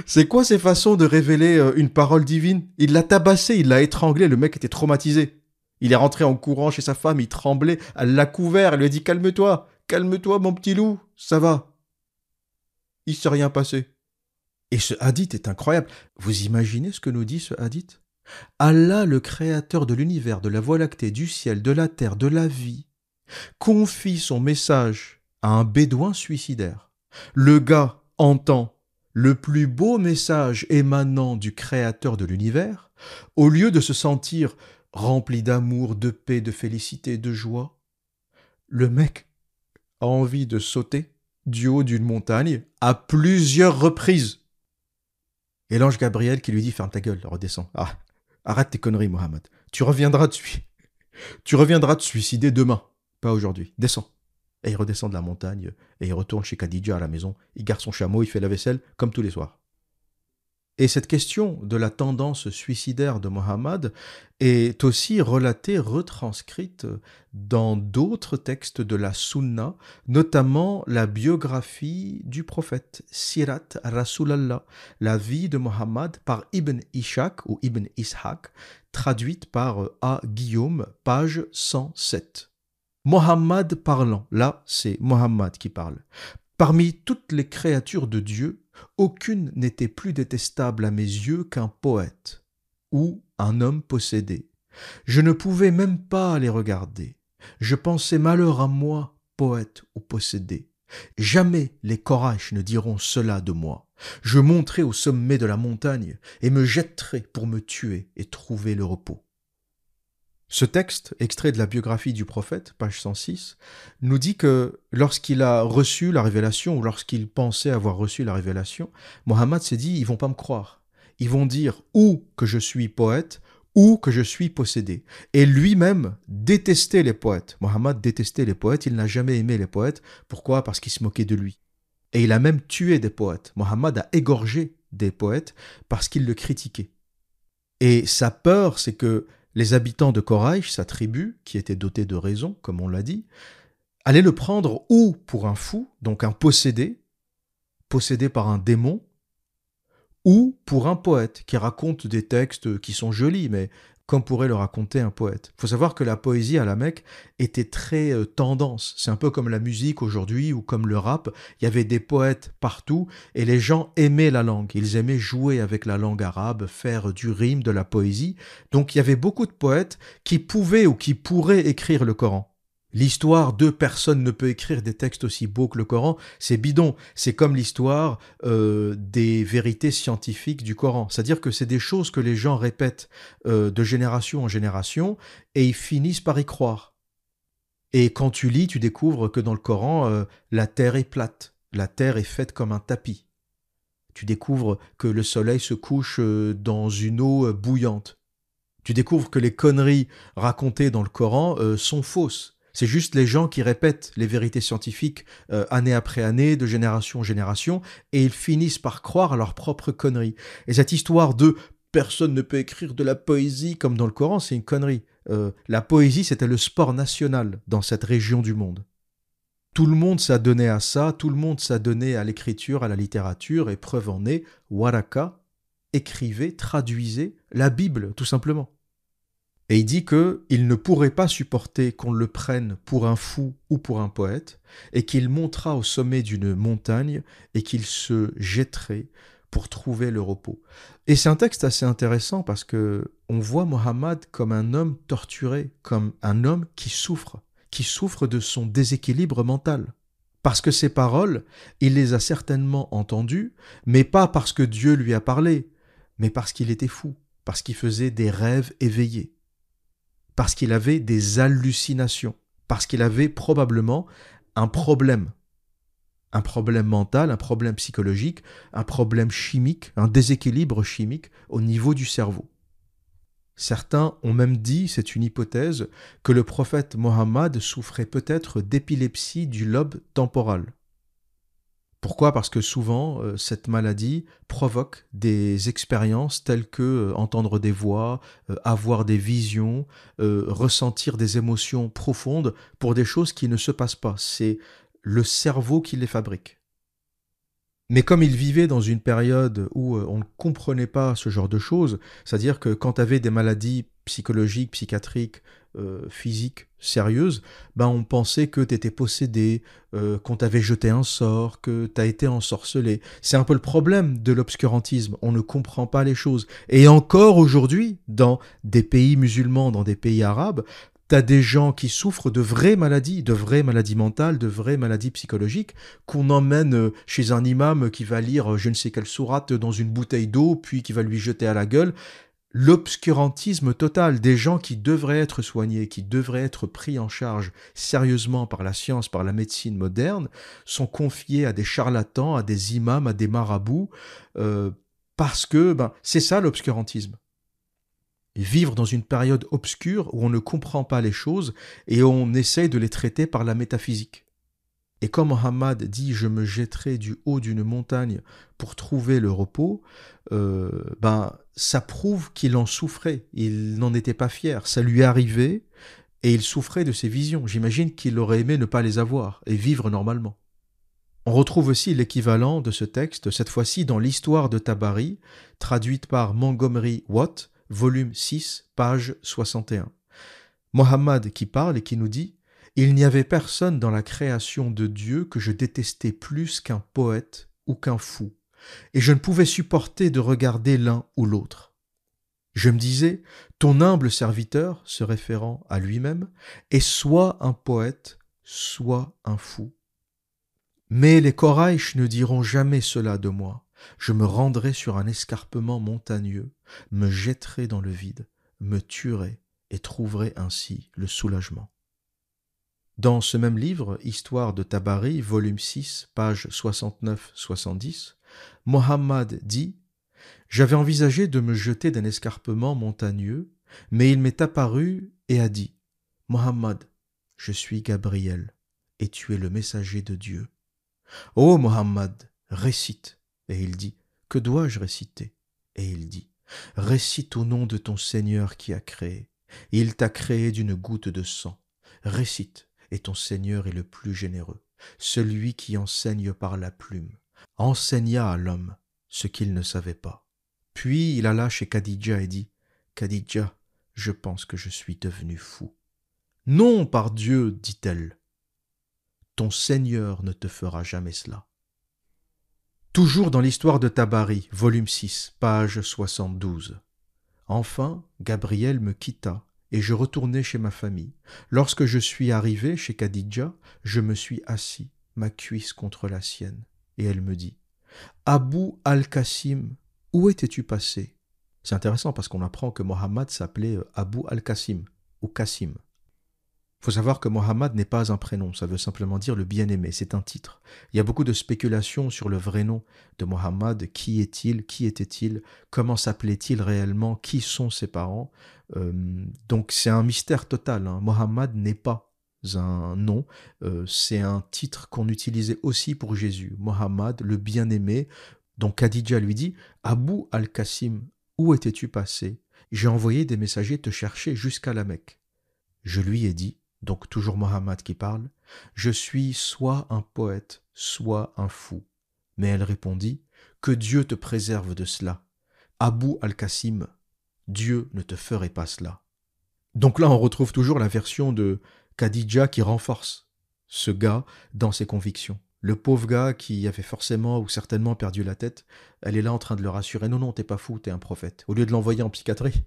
C'est quoi ses façons de révéler euh, une parole divine? Il l'a tabassé, il l'a étranglé, le mec était traumatisé. Il est rentré en courant chez sa femme, il tremblait, elle l'a couvert, elle lui a dit Calme-toi, calme-toi, mon petit loup, ça va. Il s'est rien passé. Et ce hadith est incroyable. Vous imaginez ce que nous dit ce hadith? Allah, le créateur de l'univers, de la voie lactée, du ciel, de la terre, de la vie, confie son message à un bédouin suicidaire. Le gars entend le plus beau message émanant du créateur de l'univers, au lieu de se sentir rempli d'amour, de paix, de félicité, de joie. Le mec a envie de sauter du haut d'une montagne à plusieurs reprises. Et l'ange Gabriel qui lui dit Ferme ta gueule, redescends. Ah, arrête tes conneries, Mohammed. Tu reviendras de Tu reviendras te suicider demain, pas aujourd'hui. Descends. Et il redescend de la montagne et il retourne chez Khadija à la maison. Il garde son chameau, il fait la vaisselle comme tous les soirs. Et cette question de la tendance suicidaire de Mohammed est aussi relatée, retranscrite dans d'autres textes de la Sunna, notamment la biographie du prophète, Sirat Rasulallah, la vie de Mohammed par Ibn Ishaq ou Ibn Ishaq, traduite par A. Guillaume, page 107. Mohammed parlant, là c'est Mohammed qui parle. Parmi toutes les créatures de Dieu, aucune n'était plus détestable à mes yeux qu'un poète ou un homme possédé. Je ne pouvais même pas les regarder. Je pensais malheur à moi, poète ou possédé. Jamais les Korash ne diront cela de moi. Je monterai au sommet de la montagne et me jetterai pour me tuer et trouver le repos. Ce texte, extrait de la biographie du prophète, page 106, nous dit que lorsqu'il a reçu la révélation, ou lorsqu'il pensait avoir reçu la révélation, Mohammed s'est dit, ils vont pas me croire. Ils vont dire ou que je suis poète, ou que je suis possédé. Et lui-même détestait les poètes. Mohammed détestait les poètes, il n'a jamais aimé les poètes. Pourquoi? Parce qu'il se moquait de lui. Et il a même tué des poètes. Mohammed a égorgé des poètes parce qu'il le critiquait. Et sa peur, c'est que les habitants de Koraïch, sa tribu, qui était dotée de raison, comme on l'a dit, allaient le prendre ou pour un fou, donc un possédé, possédé par un démon, ou pour un poète qui raconte des textes qui sont jolis, mais comme pourrait le raconter un poète. Il faut savoir que la poésie à la Mecque était très euh, tendance. C'est un peu comme la musique aujourd'hui ou comme le rap. Il y avait des poètes partout et les gens aimaient la langue. Ils aimaient jouer avec la langue arabe, faire du rime, de la poésie. Donc il y avait beaucoup de poètes qui pouvaient ou qui pourraient écrire le Coran. L'histoire de personne ne peut écrire des textes aussi beaux que le Coran, c'est bidon. C'est comme l'histoire euh, des vérités scientifiques du Coran. C'est-à-dire que c'est des choses que les gens répètent euh, de génération en génération et ils finissent par y croire. Et quand tu lis, tu découvres que dans le Coran, euh, la terre est plate, la terre est faite comme un tapis. Tu découvres que le soleil se couche dans une eau bouillante. Tu découvres que les conneries racontées dans le Coran sont fausses c'est juste les gens qui répètent les vérités scientifiques euh, année après année, de génération en génération, et ils finissent par croire à leur propre connerie. Et cette histoire de personne ne peut écrire de la poésie comme dans le Coran, c'est une connerie. Euh, la poésie, c'était le sport national dans cette région du monde. Tout le monde donné à ça, tout le monde donné à l'écriture, à la littérature, et preuve en est, Waraka écrivait, traduisait la Bible, tout simplement. Et il dit que il ne pourrait pas supporter qu'on le prenne pour un fou ou pour un poète, et qu'il montera au sommet d'une montagne et qu'il se jetterait pour trouver le repos. Et c'est un texte assez intéressant parce que on voit Mohammed comme un homme torturé, comme un homme qui souffre, qui souffre de son déséquilibre mental. Parce que ces paroles, il les a certainement entendues, mais pas parce que Dieu lui a parlé, mais parce qu'il était fou, parce qu'il faisait des rêves éveillés parce qu'il avait des hallucinations, parce qu'il avait probablement un problème, un problème mental, un problème psychologique, un problème chimique, un déséquilibre chimique au niveau du cerveau. Certains ont même dit, c'est une hypothèse, que le prophète Mohammed souffrait peut-être d'épilepsie du lobe temporal. Pourquoi? Parce que souvent, euh, cette maladie provoque des expériences telles que euh, entendre des voix, euh, avoir des visions, ressentir des émotions profondes pour des choses qui ne se passent pas. C'est le cerveau qui les fabrique. Mais comme il vivait dans une période où on ne comprenait pas ce genre de choses, c'est-à-dire que quand tu avais des maladies psychologiques, psychiatriques, euh, physique sérieuse, ben on pensait que tu étais possédé, euh, qu'on t'avait jeté un sort, que tu as été ensorcelé. C'est un peu le problème de l'obscurantisme, on ne comprend pas les choses. Et encore aujourd'hui, dans des pays musulmans, dans des pays arabes, tu as des gens qui souffrent de vraies maladies, de vraies maladies mentales, de vraies maladies psychologiques, qu'on emmène euh, chez un imam qui va lire je ne sais quelle sourate dans une bouteille d'eau, puis qui va lui jeter à la gueule l'obscurantisme total des gens qui devraient être soignés, qui devraient être pris en charge sérieusement par la science, par la médecine moderne, sont confiés à des charlatans, à des imams, à des marabouts, euh, parce que ben, c'est ça l'obscurantisme. Vivre dans une période obscure où on ne comprend pas les choses et on essaye de les traiter par la métaphysique. Et quand Mohammed dit je me jetterai du haut d'une montagne pour trouver le repos, euh, ben ça prouve qu'il en souffrait. Il n'en était pas fier. Ça lui arrivait et il souffrait de ses visions. J'imagine qu'il aurait aimé ne pas les avoir et vivre normalement. On retrouve aussi l'équivalent de ce texte, cette fois-ci dans l'histoire de Tabari, traduite par Montgomery Watt, volume 6, page 61. Mohammed qui parle et qui nous dit il n'y avait personne dans la création de Dieu que je détestais plus qu'un poète ou qu'un fou, et je ne pouvais supporter de regarder l'un ou l'autre. Je me disais, ton humble serviteur, se référant à lui-même, est soit un poète, soit un fou. Mais les Koraïch ne diront jamais cela de moi. Je me rendrai sur un escarpement montagneux, me jetterai dans le vide, me tuerai et trouverez ainsi le soulagement. Dans ce même livre, Histoire de Tabari, volume 6, page 69-70, Mohammed dit J'avais envisagé de me jeter d'un escarpement montagneux, mais il m'est apparu et a dit Mohammed, je suis Gabriel, et tu es le messager de Dieu. Ô Mohammed, récite. Et il dit Que dois-je réciter? Et il dit Récite au nom de ton Seigneur qui a créé. Il t'a créé d'une goutte de sang. Récite, et ton Seigneur est le plus généreux, celui qui enseigne par la plume. Enseigna à l'homme ce qu'il ne savait pas. Puis il alla chez Khadija et dit Khadija, je pense que je suis devenu fou. Non, par Dieu, dit-elle, ton Seigneur ne te fera jamais cela. Toujours dans l'histoire de Tabari, volume 6, page 72. Enfin, Gabriel me quitta et je retournai chez ma famille. Lorsque je suis arrivé chez Khadija, je me suis assis, ma cuisse contre la sienne, et elle me dit Abou al-Qasim, où étais-tu passé? C'est intéressant parce qu'on apprend que Mohammed s'appelait euh, Abou al-Qasim ou Qasim faut savoir que Mohammed n'est pas un prénom, ça veut simplement dire le bien-aimé, c'est un titre. Il y a beaucoup de spéculations sur le vrai nom de Mohammed, qui est-il, qui était-il, comment s'appelait-il réellement, qui sont ses parents? Euh, donc c'est un mystère total. Hein. Mohammed n'est pas un nom, euh, c'est un titre qu'on utilisait aussi pour Jésus. Mohammed, le bien-aimé, donc Khadija lui dit, Abou al-Qasim, où étais-tu passé? J'ai envoyé des messagers te chercher jusqu'à la Mecque. Je lui ai dit, donc toujours Mohammed qui parle, Je suis soit un poète, soit un fou. Mais elle répondit, Que Dieu te préserve de cela. Abou al-Qasim, Dieu ne te ferait pas cela. Donc là, on retrouve toujours la version de Khadija qui renforce ce gars dans ses convictions. Le pauvre gars qui avait forcément ou certainement perdu la tête, elle est là en train de le rassurer. Non, non, t'es pas fou, t'es un prophète. Au lieu de l'envoyer en psychiatrie,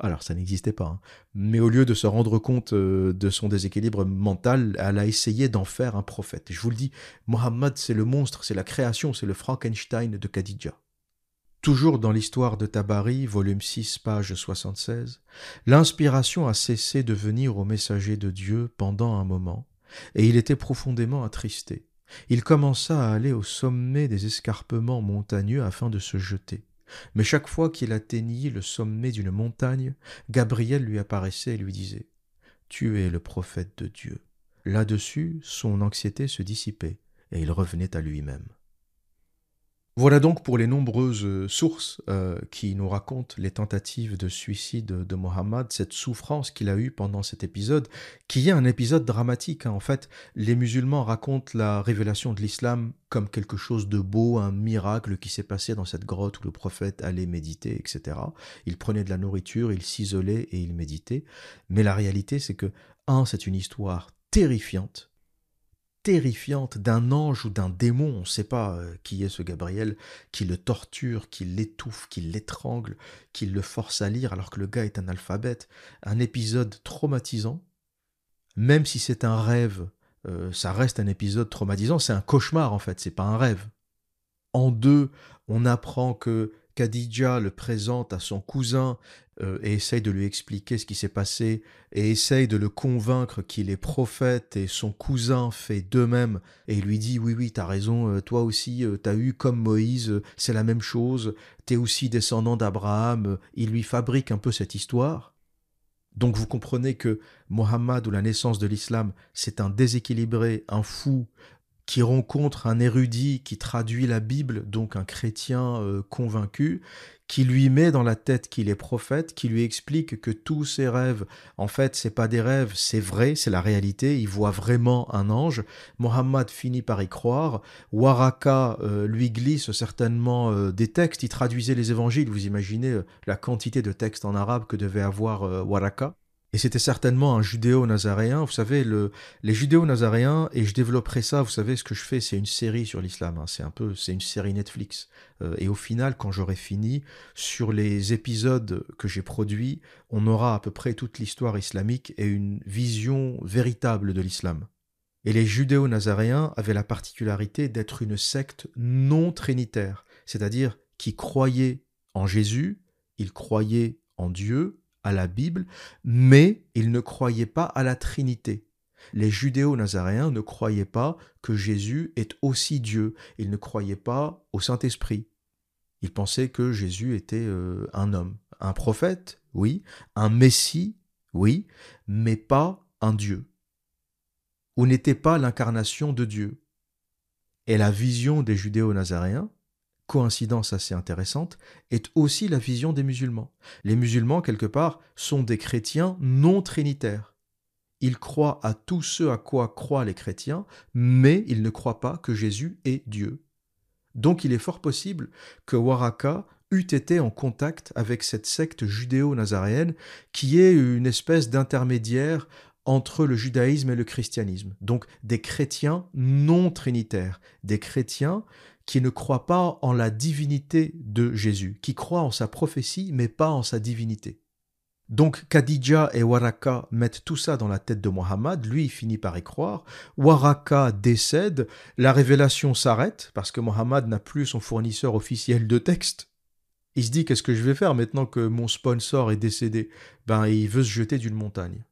alors ça n'existait pas, hein. mais au lieu de se rendre compte euh, de son déséquilibre mental, elle a essayé d'en faire un prophète. je vous le dis, Mohammed c'est le monstre, c'est la création, c'est le Frankenstein de Khadija. Toujours dans l'histoire de Tabari, volume 6, page 76, l'inspiration a cessé de venir au messager de Dieu pendant un moment, et il était profondément attristé. Il commença à aller au sommet des escarpements montagneux afin de se jeter. Mais chaque fois qu'il atteignit le sommet d'une montagne, Gabriel lui apparaissait et lui disait Tu es le prophète de Dieu. Là-dessus, son anxiété se dissipait et il revenait à lui-même. Voilà donc pour les nombreuses euh, sources euh, qui nous racontent les tentatives de suicide de Mohammed, cette souffrance qu'il a eue pendant cet épisode, qui est un épisode dramatique. Hein. En fait, les musulmans racontent la révélation de l'islam comme quelque chose de beau, un miracle qui s'est passé dans cette grotte où le prophète allait méditer, etc. Il prenait de la nourriture, il s'isolait et il méditait. Mais la réalité, c'est que, un, c'est une histoire terrifiante, terrifiante d'un ange ou d'un démon, on ne sait pas euh, qui est ce Gabriel, qui le torture, qui l'étouffe, qui l'étrangle, qui le force à lire alors que le gars est un alphabète. Un épisode traumatisant, même si c'est un rêve, euh, ça reste un épisode traumatisant, c'est un cauchemar en fait, c'est pas un rêve. En deux, on apprend que Khadija le présente à son cousin euh, et essaye de lui expliquer ce qui s'est passé et essaye de le convaincre qu'il est prophète et son cousin fait de même et il lui dit oui oui t'as raison euh, toi aussi euh, t'as eu comme Moïse c'est la même chose t'es aussi descendant d'Abraham il lui fabrique un peu cette histoire. Donc vous comprenez que Mohammed ou la naissance de l'islam c'est un déséquilibré un fou qui rencontre un érudit qui traduit la Bible, donc un chrétien euh, convaincu, qui lui met dans la tête qu'il est prophète, qui lui explique que tous ses rêves, en fait, c'est pas des rêves, c'est vrai, c'est la réalité, il voit vraiment un ange. Mohammed finit par y croire. Waraka euh, lui glisse certainement euh, des textes, il traduisait les évangiles, vous imaginez la quantité de textes en arabe que devait avoir Waraka. Et c'était certainement un judéo-nazaréen. Vous savez, le, les judéo-nazaréens, et je développerai ça, vous savez, ce que je fais, c'est une série sur l'islam. Hein. c'est un peu, c'est une série Netflix. Euh, et au final, quand j'aurai fini, sur les épisodes que j'ai produits, on aura à peu près toute l'histoire islamique et une vision véritable de l'islam. Et les judéo-nazaréens avaient la particularité d'être une secte non trinitaire, c'est-à-dire qui croyaient en Jésus, ils croyaient en Dieu, à la Bible, mais ils ne croyaient pas à la Trinité. Les judéo-nazaréens ne croyaient pas que Jésus est aussi Dieu, ils ne croyaient pas au Saint-Esprit. Ils pensaient que Jésus était euh, un homme, un prophète, oui, un Messie, oui, mais pas un Dieu, ou n'était pas l'incarnation de Dieu. Et la vision des judéo-nazaréens, coïncidence assez intéressante, est aussi la vision des musulmans. Les musulmans, quelque part, sont des chrétiens non trinitaires. Ils croient à tout ce à quoi croient les chrétiens, mais ils ne croient pas que Jésus est Dieu. Donc il est fort possible que Waraka eût été en contact avec cette secte judéo-nazaréenne qui est une espèce d'intermédiaire entre le judaïsme et le christianisme. Donc des chrétiens non trinitaires, des chrétiens qui ne croient pas en la divinité de Jésus, qui croient en sa prophétie mais pas en sa divinité. Donc Khadija et Waraka mettent tout ça dans la tête de Mohammed, lui il finit par y croire, Waraka décède, la révélation s'arrête parce que Mohammed n'a plus son fournisseur officiel de texte. Il se dit qu'est-ce que je vais faire maintenant que mon sponsor est décédé? Ben il veut se jeter d'une montagne.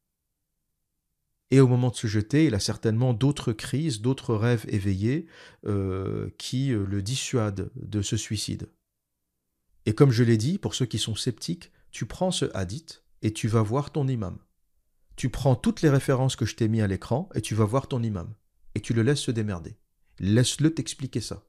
Et au moment de se jeter, il a certainement d'autres crises, d'autres rêves éveillés euh, qui euh, le dissuadent de ce suicide. Et comme je l'ai dit, pour ceux qui sont sceptiques, tu prends ce hadith et tu vas voir ton imam. Tu prends toutes les références que je t'ai mis à l'écran et tu vas voir ton imam. Et tu le laisses se démerder. Laisse-le t'expliquer ça.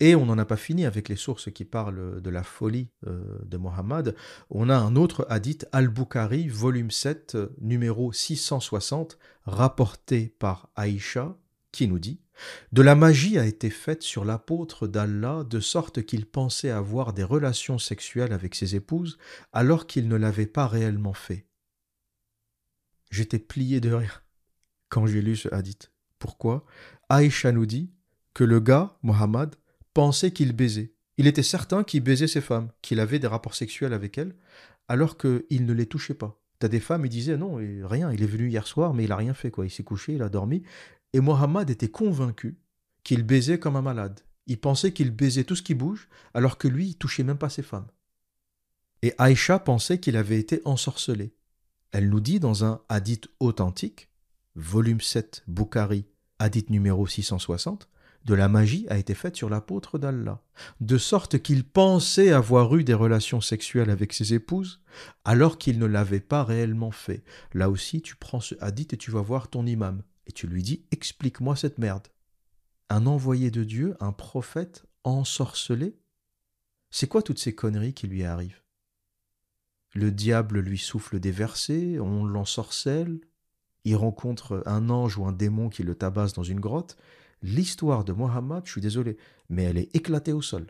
Et on n'en a pas fini avec les sources qui parlent de la folie euh, de Mohammed. On a un autre hadith, Al-Bukhari, volume 7, numéro 660, rapporté par Aïcha, qui nous dit De la magie a été faite sur l'apôtre d'Allah de sorte qu'il pensait avoir des relations sexuelles avec ses épouses alors qu'il ne l'avait pas réellement fait. J'étais plié de rire quand j'ai lu ce hadith. Pourquoi? Aïcha nous dit que le gars, Mohammed, pensait qu'il baisait. Il était certain qu'il baisait ses femmes, qu'il avait des rapports sexuels avec elles, alors qu'il ne les touchait pas. T'as des femmes, ils disaient non, rien, il est venu hier soir, mais il a rien fait, quoi. Il s'est couché, il a dormi. Et Mohammed était convaincu qu'il baisait comme un malade. Il pensait qu'il baisait tout ce qui bouge, alors que lui, il touchait même pas ses femmes. Et Aïcha pensait qu'il avait été ensorcelé. Elle nous dit dans un hadith authentique, volume 7, Bukhari, hadith numéro 660, de la magie a été faite sur l'apôtre d'Allah, de sorte qu'il pensait avoir eu des relations sexuelles avec ses épouses, alors qu'il ne l'avait pas réellement fait. Là aussi, tu prends ce hadith et tu vas voir ton imam, et tu lui dis Explique-moi cette merde. Un envoyé de Dieu, un prophète, ensorcelé C'est quoi toutes ces conneries qui lui arrivent? Le diable lui souffle des versets, on l'ensorcelle, il rencontre un ange ou un démon qui le tabasse dans une grotte, l'histoire de Mohammed, je suis désolé, mais elle est éclatée au sol.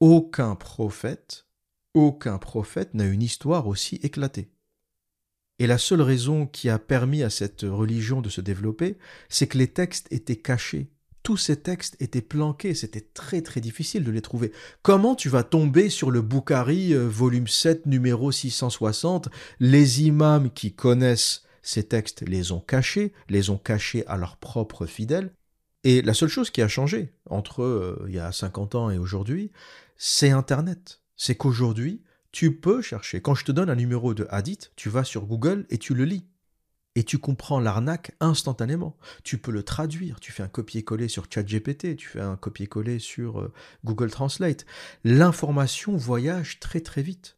Aucun prophète, aucun prophète n'a une histoire aussi éclatée. Et la seule raison qui a permis à cette religion de se développer, c'est que les textes étaient cachés. Tous ces textes étaient planqués, c'était très très difficile de les trouver. Comment tu vas tomber sur le Bukhari, euh, volume 7, numéro 660 Les imams qui connaissent ces textes les ont cachés, les ont cachés à leurs propres fidèles, et la seule chose qui a changé entre euh, il y a 50 ans et aujourd'hui, c'est Internet. C'est qu'aujourd'hui, tu peux chercher. Quand je te donne un numéro de hadith, tu vas sur Google et tu le lis. Et tu comprends l'arnaque instantanément. Tu peux le traduire. Tu fais un copier-coller sur ChatGPT, tu fais un copier-coller sur euh, Google Translate. L'information voyage très très vite.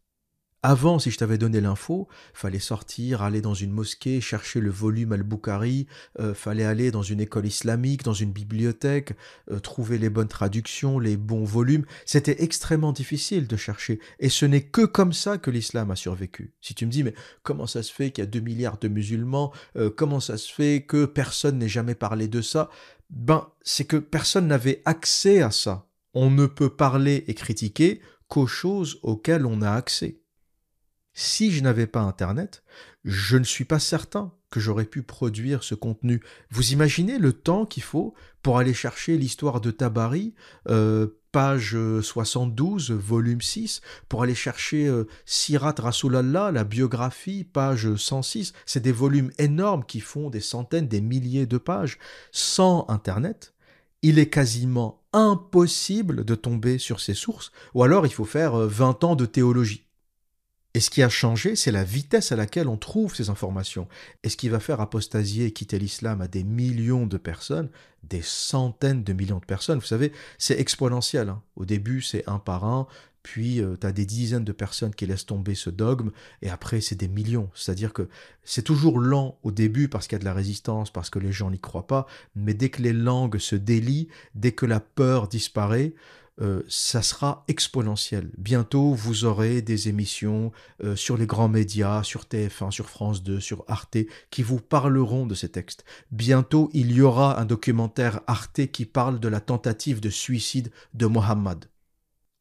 Avant, si je t'avais donné l'info, fallait sortir, aller dans une mosquée, chercher le volume al-Bukhari, euh, fallait aller dans une école islamique, dans une bibliothèque, euh, trouver les bonnes traductions, les bons volumes. C'était extrêmement difficile de chercher. Et ce n'est que comme ça que l'islam a survécu. Si tu me dis, mais comment ça se fait qu'il y a 2 milliards de musulmans euh, Comment ça se fait que personne n'ait jamais parlé de ça? Ben, c'est que personne n'avait accès à ça. On ne peut parler et critiquer qu'aux choses auxquelles on a accès si je n'avais pas Internet, je ne suis pas certain que j'aurais pu produire ce contenu. Vous imaginez le temps qu'il faut pour aller chercher l'histoire de Tabari, euh, page 72, volume 6, pour aller chercher euh, Sirat Rasulallah, la biographie, page 106. C'est des volumes énormes qui font des centaines, des milliers de pages. Sans Internet, il est quasiment impossible de tomber sur ces sources, ou alors il faut faire 20 euh, ans de théologie. Et ce qui a changé, c'est la vitesse à laquelle on trouve ces informations. Et ce qui va faire apostasier et quitter l'islam à des millions de personnes, des centaines de millions de personnes. Vous savez, c'est exponentiel. Hein. Au début, c'est un par un, puis euh, tu as des dizaines de personnes qui laissent tomber ce dogme, et après, c'est des millions. C'est-à-dire que c'est toujours lent au début parce qu'il y a de la résistance, parce que les gens n'y croient pas, mais dès que les langues se délient, dès que la peur disparaît, euh, ça sera exponentiel. Bientôt, vous aurez des émissions euh, sur les grands médias, sur TF1, sur France 2, sur Arte, qui vous parleront de ces textes. Bientôt, il y aura un documentaire Arte qui parle de la tentative de suicide de Mohammed.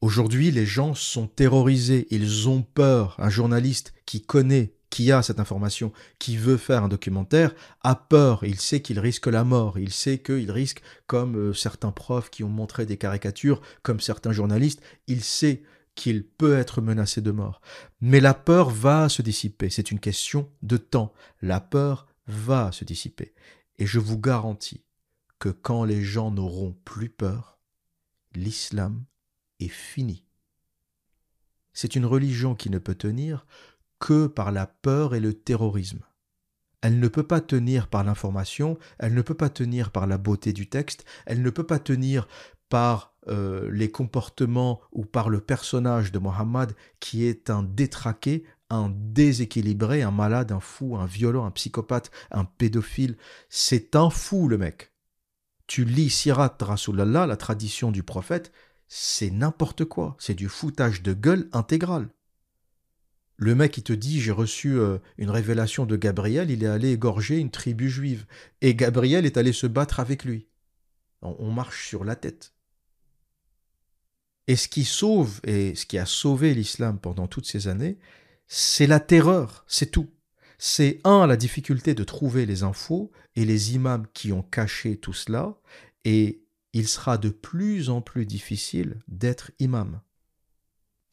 Aujourd'hui, les gens sont terrorisés, ils ont peur. Un journaliste qui connaît qui a cette information, qui veut faire un documentaire, a peur, il sait qu'il risque la mort, il sait qu'il risque, comme euh, certains profs qui ont montré des caricatures, comme certains journalistes, il sait qu'il peut être menacé de mort. Mais la peur va se dissiper, c'est une question de temps. La peur va se dissiper. Et je vous garantis que quand les gens n'auront plus peur, l'islam est fini. C'est une religion qui ne peut tenir que par la peur et le terrorisme. Elle ne peut pas tenir par l'information, elle ne peut pas tenir par la beauté du texte, elle ne peut pas tenir par euh, les comportements ou par le personnage de Mohammed qui est un détraqué, un déséquilibré, un malade, un fou, un violent, un psychopathe, un pédophile. C'est un fou le mec. Tu lis Sirat Rasulallah, la tradition du prophète, c'est n'importe quoi, c'est du foutage de gueule intégral. Le mec qui te dit j'ai reçu euh, une révélation de Gabriel, il est allé égorger une tribu juive. Et Gabriel est allé se battre avec lui. On, marche sur la tête. Et ce qui sauve et ce qui a sauvé l'islam pendant toutes ces années, c'est la terreur, c'est tout. C'est un, la difficulté de trouver les infos et les imams qui ont caché tout cela, et il sera de plus en plus difficile d'être imam.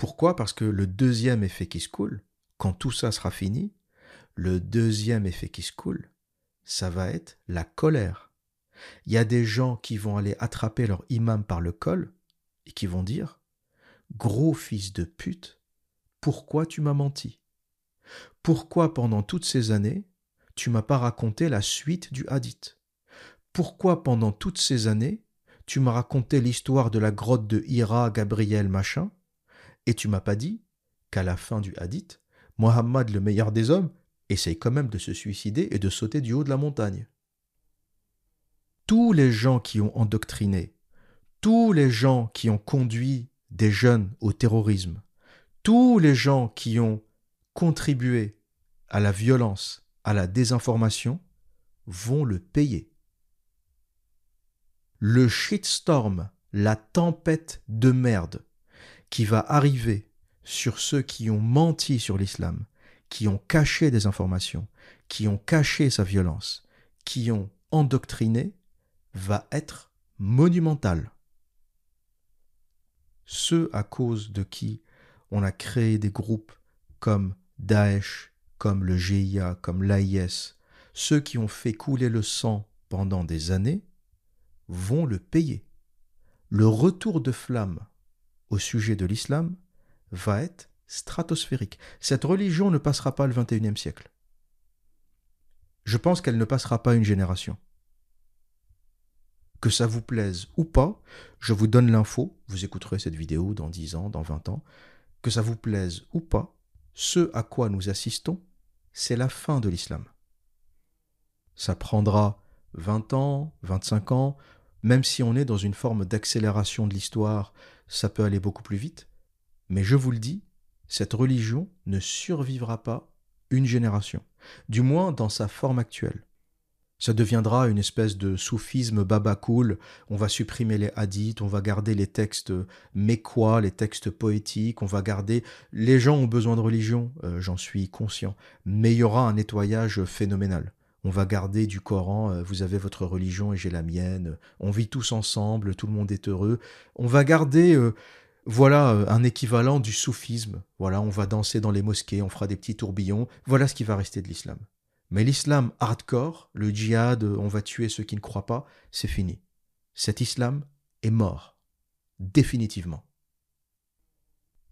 Pourquoi? Parce que le deuxième effet qui se coule, quand tout ça sera fini, le deuxième effet qui se coule, ça va être la colère. Il y a des gens qui vont aller attraper leur imam par le col et qui vont dire Gros fils de pute, pourquoi tu m'as menti? Pourquoi pendant toutes ces années, tu m'as pas raconté la suite du hadith? Pourquoi pendant toutes ces années, tu m'as raconté l'histoire de la grotte de Hira, Gabriel, machin? Et tu m'as pas dit qu'à la fin du hadith, Mohammed, le meilleur des hommes, essaye quand même de se suicider et de sauter du haut de la montagne. Tous les gens qui ont endoctriné, tous les gens qui ont conduit des jeunes au terrorisme, tous les gens qui ont contribué à la violence, à la désinformation, vont le payer. Le shitstorm, la tempête de merde qui va arriver sur ceux qui ont menti sur l'islam, qui ont caché des informations, qui ont caché sa violence, qui ont endoctriné, va être monumental. Ceux à cause de qui on a créé des groupes comme Daesh, comme le GIA, comme l'AIS, ceux qui ont fait couler le sang pendant des années, vont le payer. Le retour de flamme au sujet de l'islam va être stratosphérique. Cette religion ne passera pas le XXIe siècle. Je pense qu'elle ne passera pas une génération. Que ça vous plaise ou pas, je vous donne l'info, vous écouterez cette vidéo dans 10 ans, dans 20 ans, que ça vous plaise ou pas, ce à quoi nous assistons, c'est la fin de l'islam. Ça prendra 20 ans, 25 ans, même si on est dans une forme d'accélération de l'histoire, ça peut aller beaucoup plus vite. Mais je vous le dis, cette religion ne survivra pas une génération, du moins dans sa forme actuelle. Ça deviendra une espèce de soufisme baba cool, on va supprimer les hadiths, on va garder les textes mécois, les textes poétiques, on va garder... Les gens ont besoin de religion, euh, j'en suis conscient, mais il y aura un nettoyage phénoménal on va garder du Coran, euh, vous avez votre religion et j'ai la mienne, on vit tous ensemble, tout le monde est heureux. On va garder, euh, voilà, euh, un équivalent du soufisme. Voilà, on va danser dans les mosquées, on fera des petits tourbillons. Voilà ce qui va rester de l'islam. Mais l'islam hardcore, le djihad, on va tuer ceux qui ne croient pas, c'est fini. Cet islam est mort. Définitivement.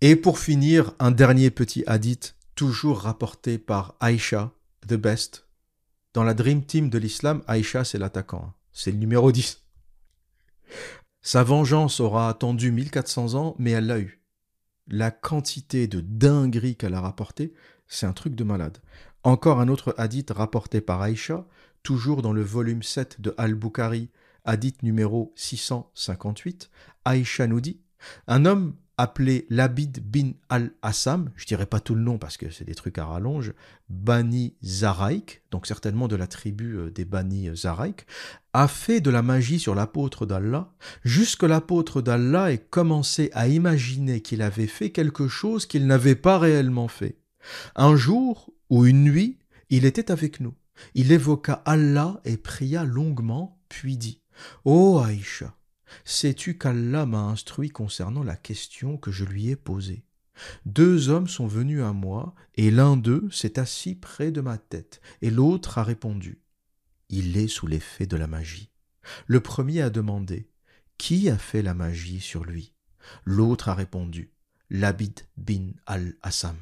Et pour finir, un dernier petit hadith toujours rapporté par Aïcha, the best. Dans la Dream Team de l'islam, Aïcha, c'est l'attaquant. C'est le numéro 10. Sa vengeance aura attendu 1400 ans, mais elle l'a eu. La quantité de dingueries qu'elle a rapporté, c'est un truc de malade. Encore un autre hadith rapporté par Aïcha, toujours dans le volume 7 de Al-Bukhari, hadith numéro 658, Aïcha nous dit Un homme appelé Labid bin al-Assam, je dirais pas tout le nom parce que c'est des trucs à rallonge, Bani Zaraïk, donc certainement de la tribu euh, des Bani Zaraïk, a fait de la magie sur l'apôtre d'Allah, jusque l'apôtre d'Allah ait commencé à imaginer qu'il avait fait quelque chose qu'il n'avait pas réellement fait. Un jour ou une nuit, il était avec nous. Il évoqua Allah et pria longuement, puis dit Ô oh Aïcha, Sais-tu qu'Allah m'a instruit concernant la question que je lui ai posée? Deux hommes sont venus à moi, et l'un d'eux s'est assis près de ma tête, et l'autre a répondu. Il est sous l'effet de la magie. Le premier a demandé. Qui a fait la magie sur lui? L'autre a répondu. Labid bin al-Assam.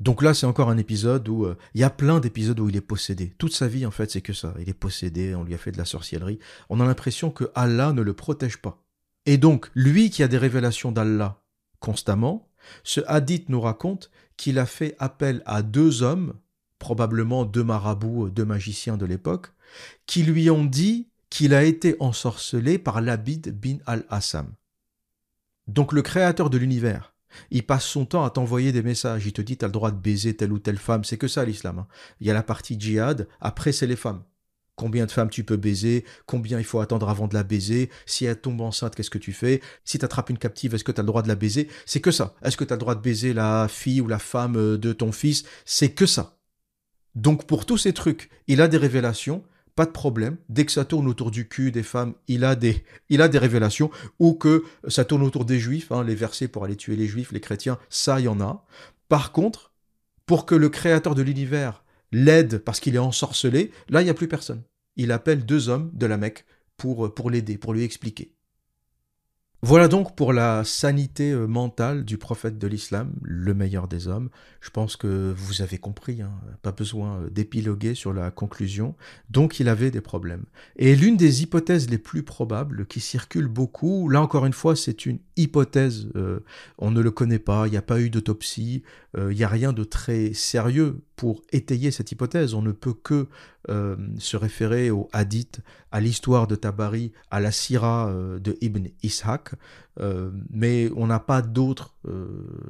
Donc là, c'est encore un épisode où euh, il y a plein d'épisodes où il est possédé. Toute sa vie, en fait, c'est que ça. Il est possédé, on lui a fait de la sorcellerie. On a l'impression que Allah ne le protège pas. Et donc, lui qui a des révélations d'Allah constamment, ce hadith nous raconte qu'il a fait appel à deux hommes, probablement deux marabouts, deux magiciens de l'époque, qui lui ont dit qu'il a été ensorcelé par l'Abid bin al-Assam. Donc le créateur de l'univers, il passe son temps à t'envoyer des messages. Il te dit, tu as le droit de baiser telle ou telle femme. C'est que ça, l'islam. Hein. Il y a la partie djihad. Après, c'est les femmes. Combien de femmes tu peux baiser? Combien il faut attendre avant de la baiser? Si elle tombe enceinte, qu'est-ce que tu fais? Si tu attrapes une captive, est-ce que tu as le droit de la baiser? C'est que ça. Est-ce que tu as le droit de baiser la fille ou la femme euh, de ton fils? C'est que ça. Donc pour tous ces trucs, il a des révélations pas de problème. Dès que ça tourne autour du cul des femmes, il a des, il a des révélations. Ou que ça tourne autour des juifs, hein, les versets pour aller tuer les juifs, les chrétiens, ça, il y en a. Par contre, pour que le créateur de l'univers l'aide parce qu'il est ensorcelé, là, il n'y a plus personne. Il appelle deux hommes de la Mecque pour, pour l'aider, pour lui expliquer. Voilà donc pour la sanité euh, mentale du prophète de l'islam, le meilleur des hommes. Je pense que vous avez compris, hein, pas besoin euh, d'épiloguer sur la conclusion. Donc il avait des problèmes. Et l'une des hypothèses les plus probables qui circulent beaucoup, là encore une fois c'est une hypothèse, euh, on ne le connaît pas, il n'y a pas eu d'autopsie, il n'y a rien de très sérieux pour étayer cette hypothèse. On ne peut que euh, se référer au hadith, à l'histoire de Tabari, à la sira euh, de Ibn Ishaq, euh, mais on n'a pas d'autres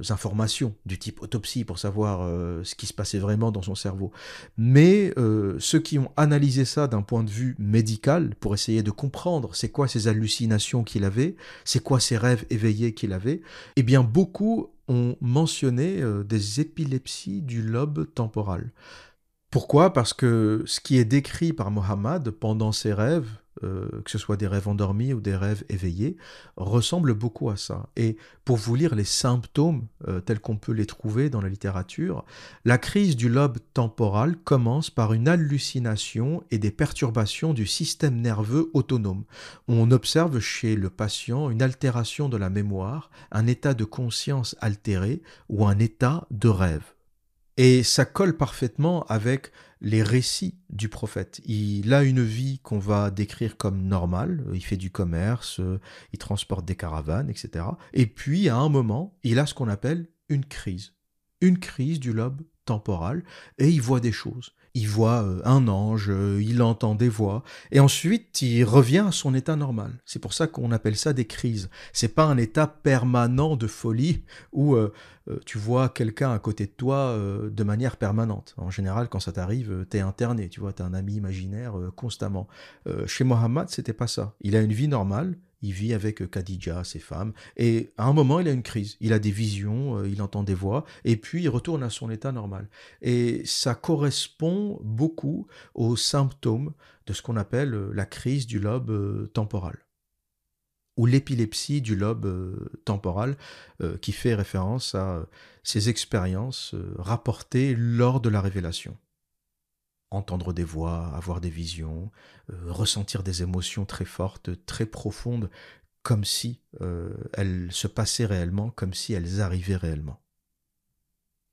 informations du type autopsie pour savoir ce qui se passait vraiment dans son cerveau. Mais ceux qui ont analysé ça d'un point de vue médical, pour essayer de comprendre c'est quoi ces hallucinations qu'il avait, c'est quoi ces rêves éveillés qu'il avait, eh bien beaucoup ont mentionné des épilepsies du lobe temporal. Pourquoi? Parce que ce qui est décrit par Mohammed pendant ses rêves, euh, que ce soit des rêves endormis ou des rêves éveillés, ressemble beaucoup à ça. Et pour vous lire les symptômes euh, tels qu'on peut les trouver dans la littérature, la crise du lobe temporal commence par une hallucination et des perturbations du système nerveux autonome. On observe chez le patient une altération de la mémoire, un état de conscience altéré ou un état de rêve. Et ça colle parfaitement avec les récits du prophète. Il a une vie qu'on va décrire comme normale, il fait du commerce, il transporte des caravanes, etc. Et puis, à un moment, il a ce qu'on appelle une crise. Une crise du lobe temporal, et il voit des choses il voit euh, un ange, euh, il entend des voix, et ensuite il revient à son état normal. C'est pour ça qu'on appelle ça des crises. C'est pas un état permanent de folie où euh, tu vois quelqu'un à côté de toi de manière permanente. En général, quand ça t'arrive, t'es interné, tu vois, t'as un ami imaginaire constamment. chez Mohammed, c'était pas ça. Il a une vie normale, il vit avec Khadija, ses femmes, et à un moment, il a une crise. Il a des visions, euh, il entend des voix, et puis il retourne à son état normal. Et ça correspond beaucoup aux symptômes de ce qu'on appelle euh, la crise du lobe euh, temporal ou l'épilepsie du lobe temporal, qui fait référence à ces expériences rapportées lors de la révélation entendre des voix, avoir des visions, euh, ressentir des émotions très fortes, très profondes, comme si euh, elles se passaient réellement, comme si elles arrivaient réellement.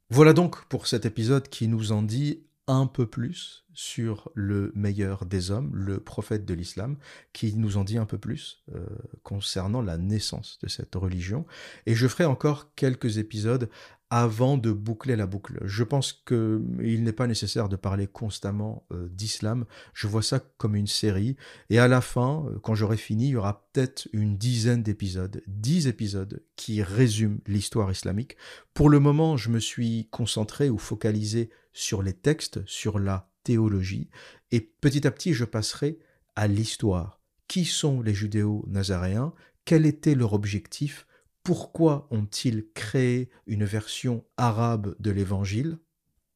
Voilà donc pour cet épisode qui nous en dit un peu plus sur le meilleur des hommes, le prophète de l'islam, qui nous en dit un peu plus euh, concernant la naissance de cette religion. Et je ferai encore quelques épisodes avant de boucler la boucle. Je pense qu'il n'est pas nécessaire de parler constamment euh, d'islam. Je vois ça comme une série. Et à la fin, euh, quand j'aurai fini, il y aura peut-être une dizaine d'épisodes, dix épisodes qui résument l'histoire islamique. Pour le moment, je me suis concentré ou focalisé sur les textes, sur la théologie. Et petit à petit, je passerai à l'histoire. Qui sont les judéo-nazaréens? Quel était leur objectif? Pourquoi ont-ils créé une version arabe de l'Évangile?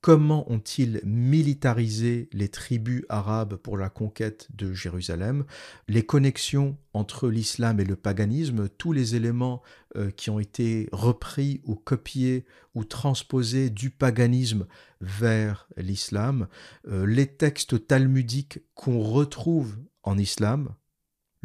Comment ont-ils militarisé les tribus arabes pour la conquête de Jérusalem? Les connexions entre l'islam et le paganisme, tous les éléments euh, qui ont été repris ou copiés ou transposés du paganisme vers l'islam, euh, les textes talmudiques qu'on retrouve en islam,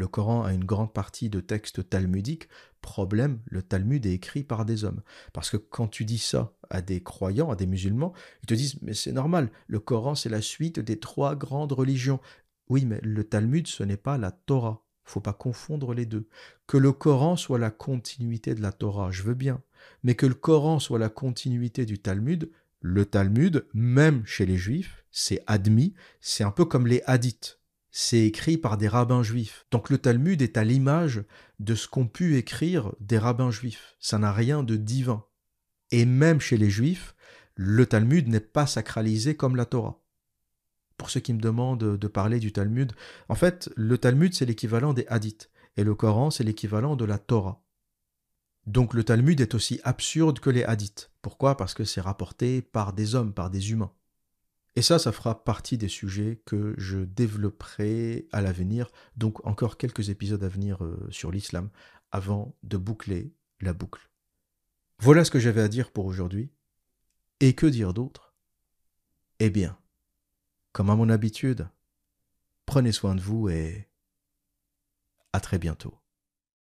le Coran a une grande partie de textes talmudiques. Problème, le Talmud est écrit par des hommes. Parce que quand tu dis ça à des croyants, à des musulmans, ils te disent Mais c'est normal, le Coran c'est la suite des trois grandes religions. Oui, mais le Talmud ce n'est pas la Torah. Faut pas confondre les deux. Que le Coran soit la continuité de la Torah, je veux bien. Mais que le Coran soit la continuité du Talmud, le Talmud, même chez les Juifs, c'est admis, c'est un peu comme les hadiths c'est écrit par des rabbins juifs. Donc le Talmud est à l'image de ce qu'ont pu écrire des rabbins juifs. Ça n'a rien de divin. Et même chez les juifs, le Talmud n'est pas sacralisé comme la Torah. Pour ceux qui me demandent de parler du Talmud, en fait, le Talmud c'est l'équivalent des hadiths, et le Coran c'est l'équivalent de la Torah. Donc le Talmud est aussi absurde que les hadiths. Pourquoi? Parce que c'est rapporté par des hommes, par des humains. Et ça, ça fera partie des sujets que je développerai à l'avenir, donc encore quelques épisodes à venir euh, sur l'islam, avant de boucler la boucle. Voilà ce que j'avais à dire pour aujourd'hui. Et que dire d'autre? Eh bien, comme à mon habitude, prenez soin de vous et à très bientôt.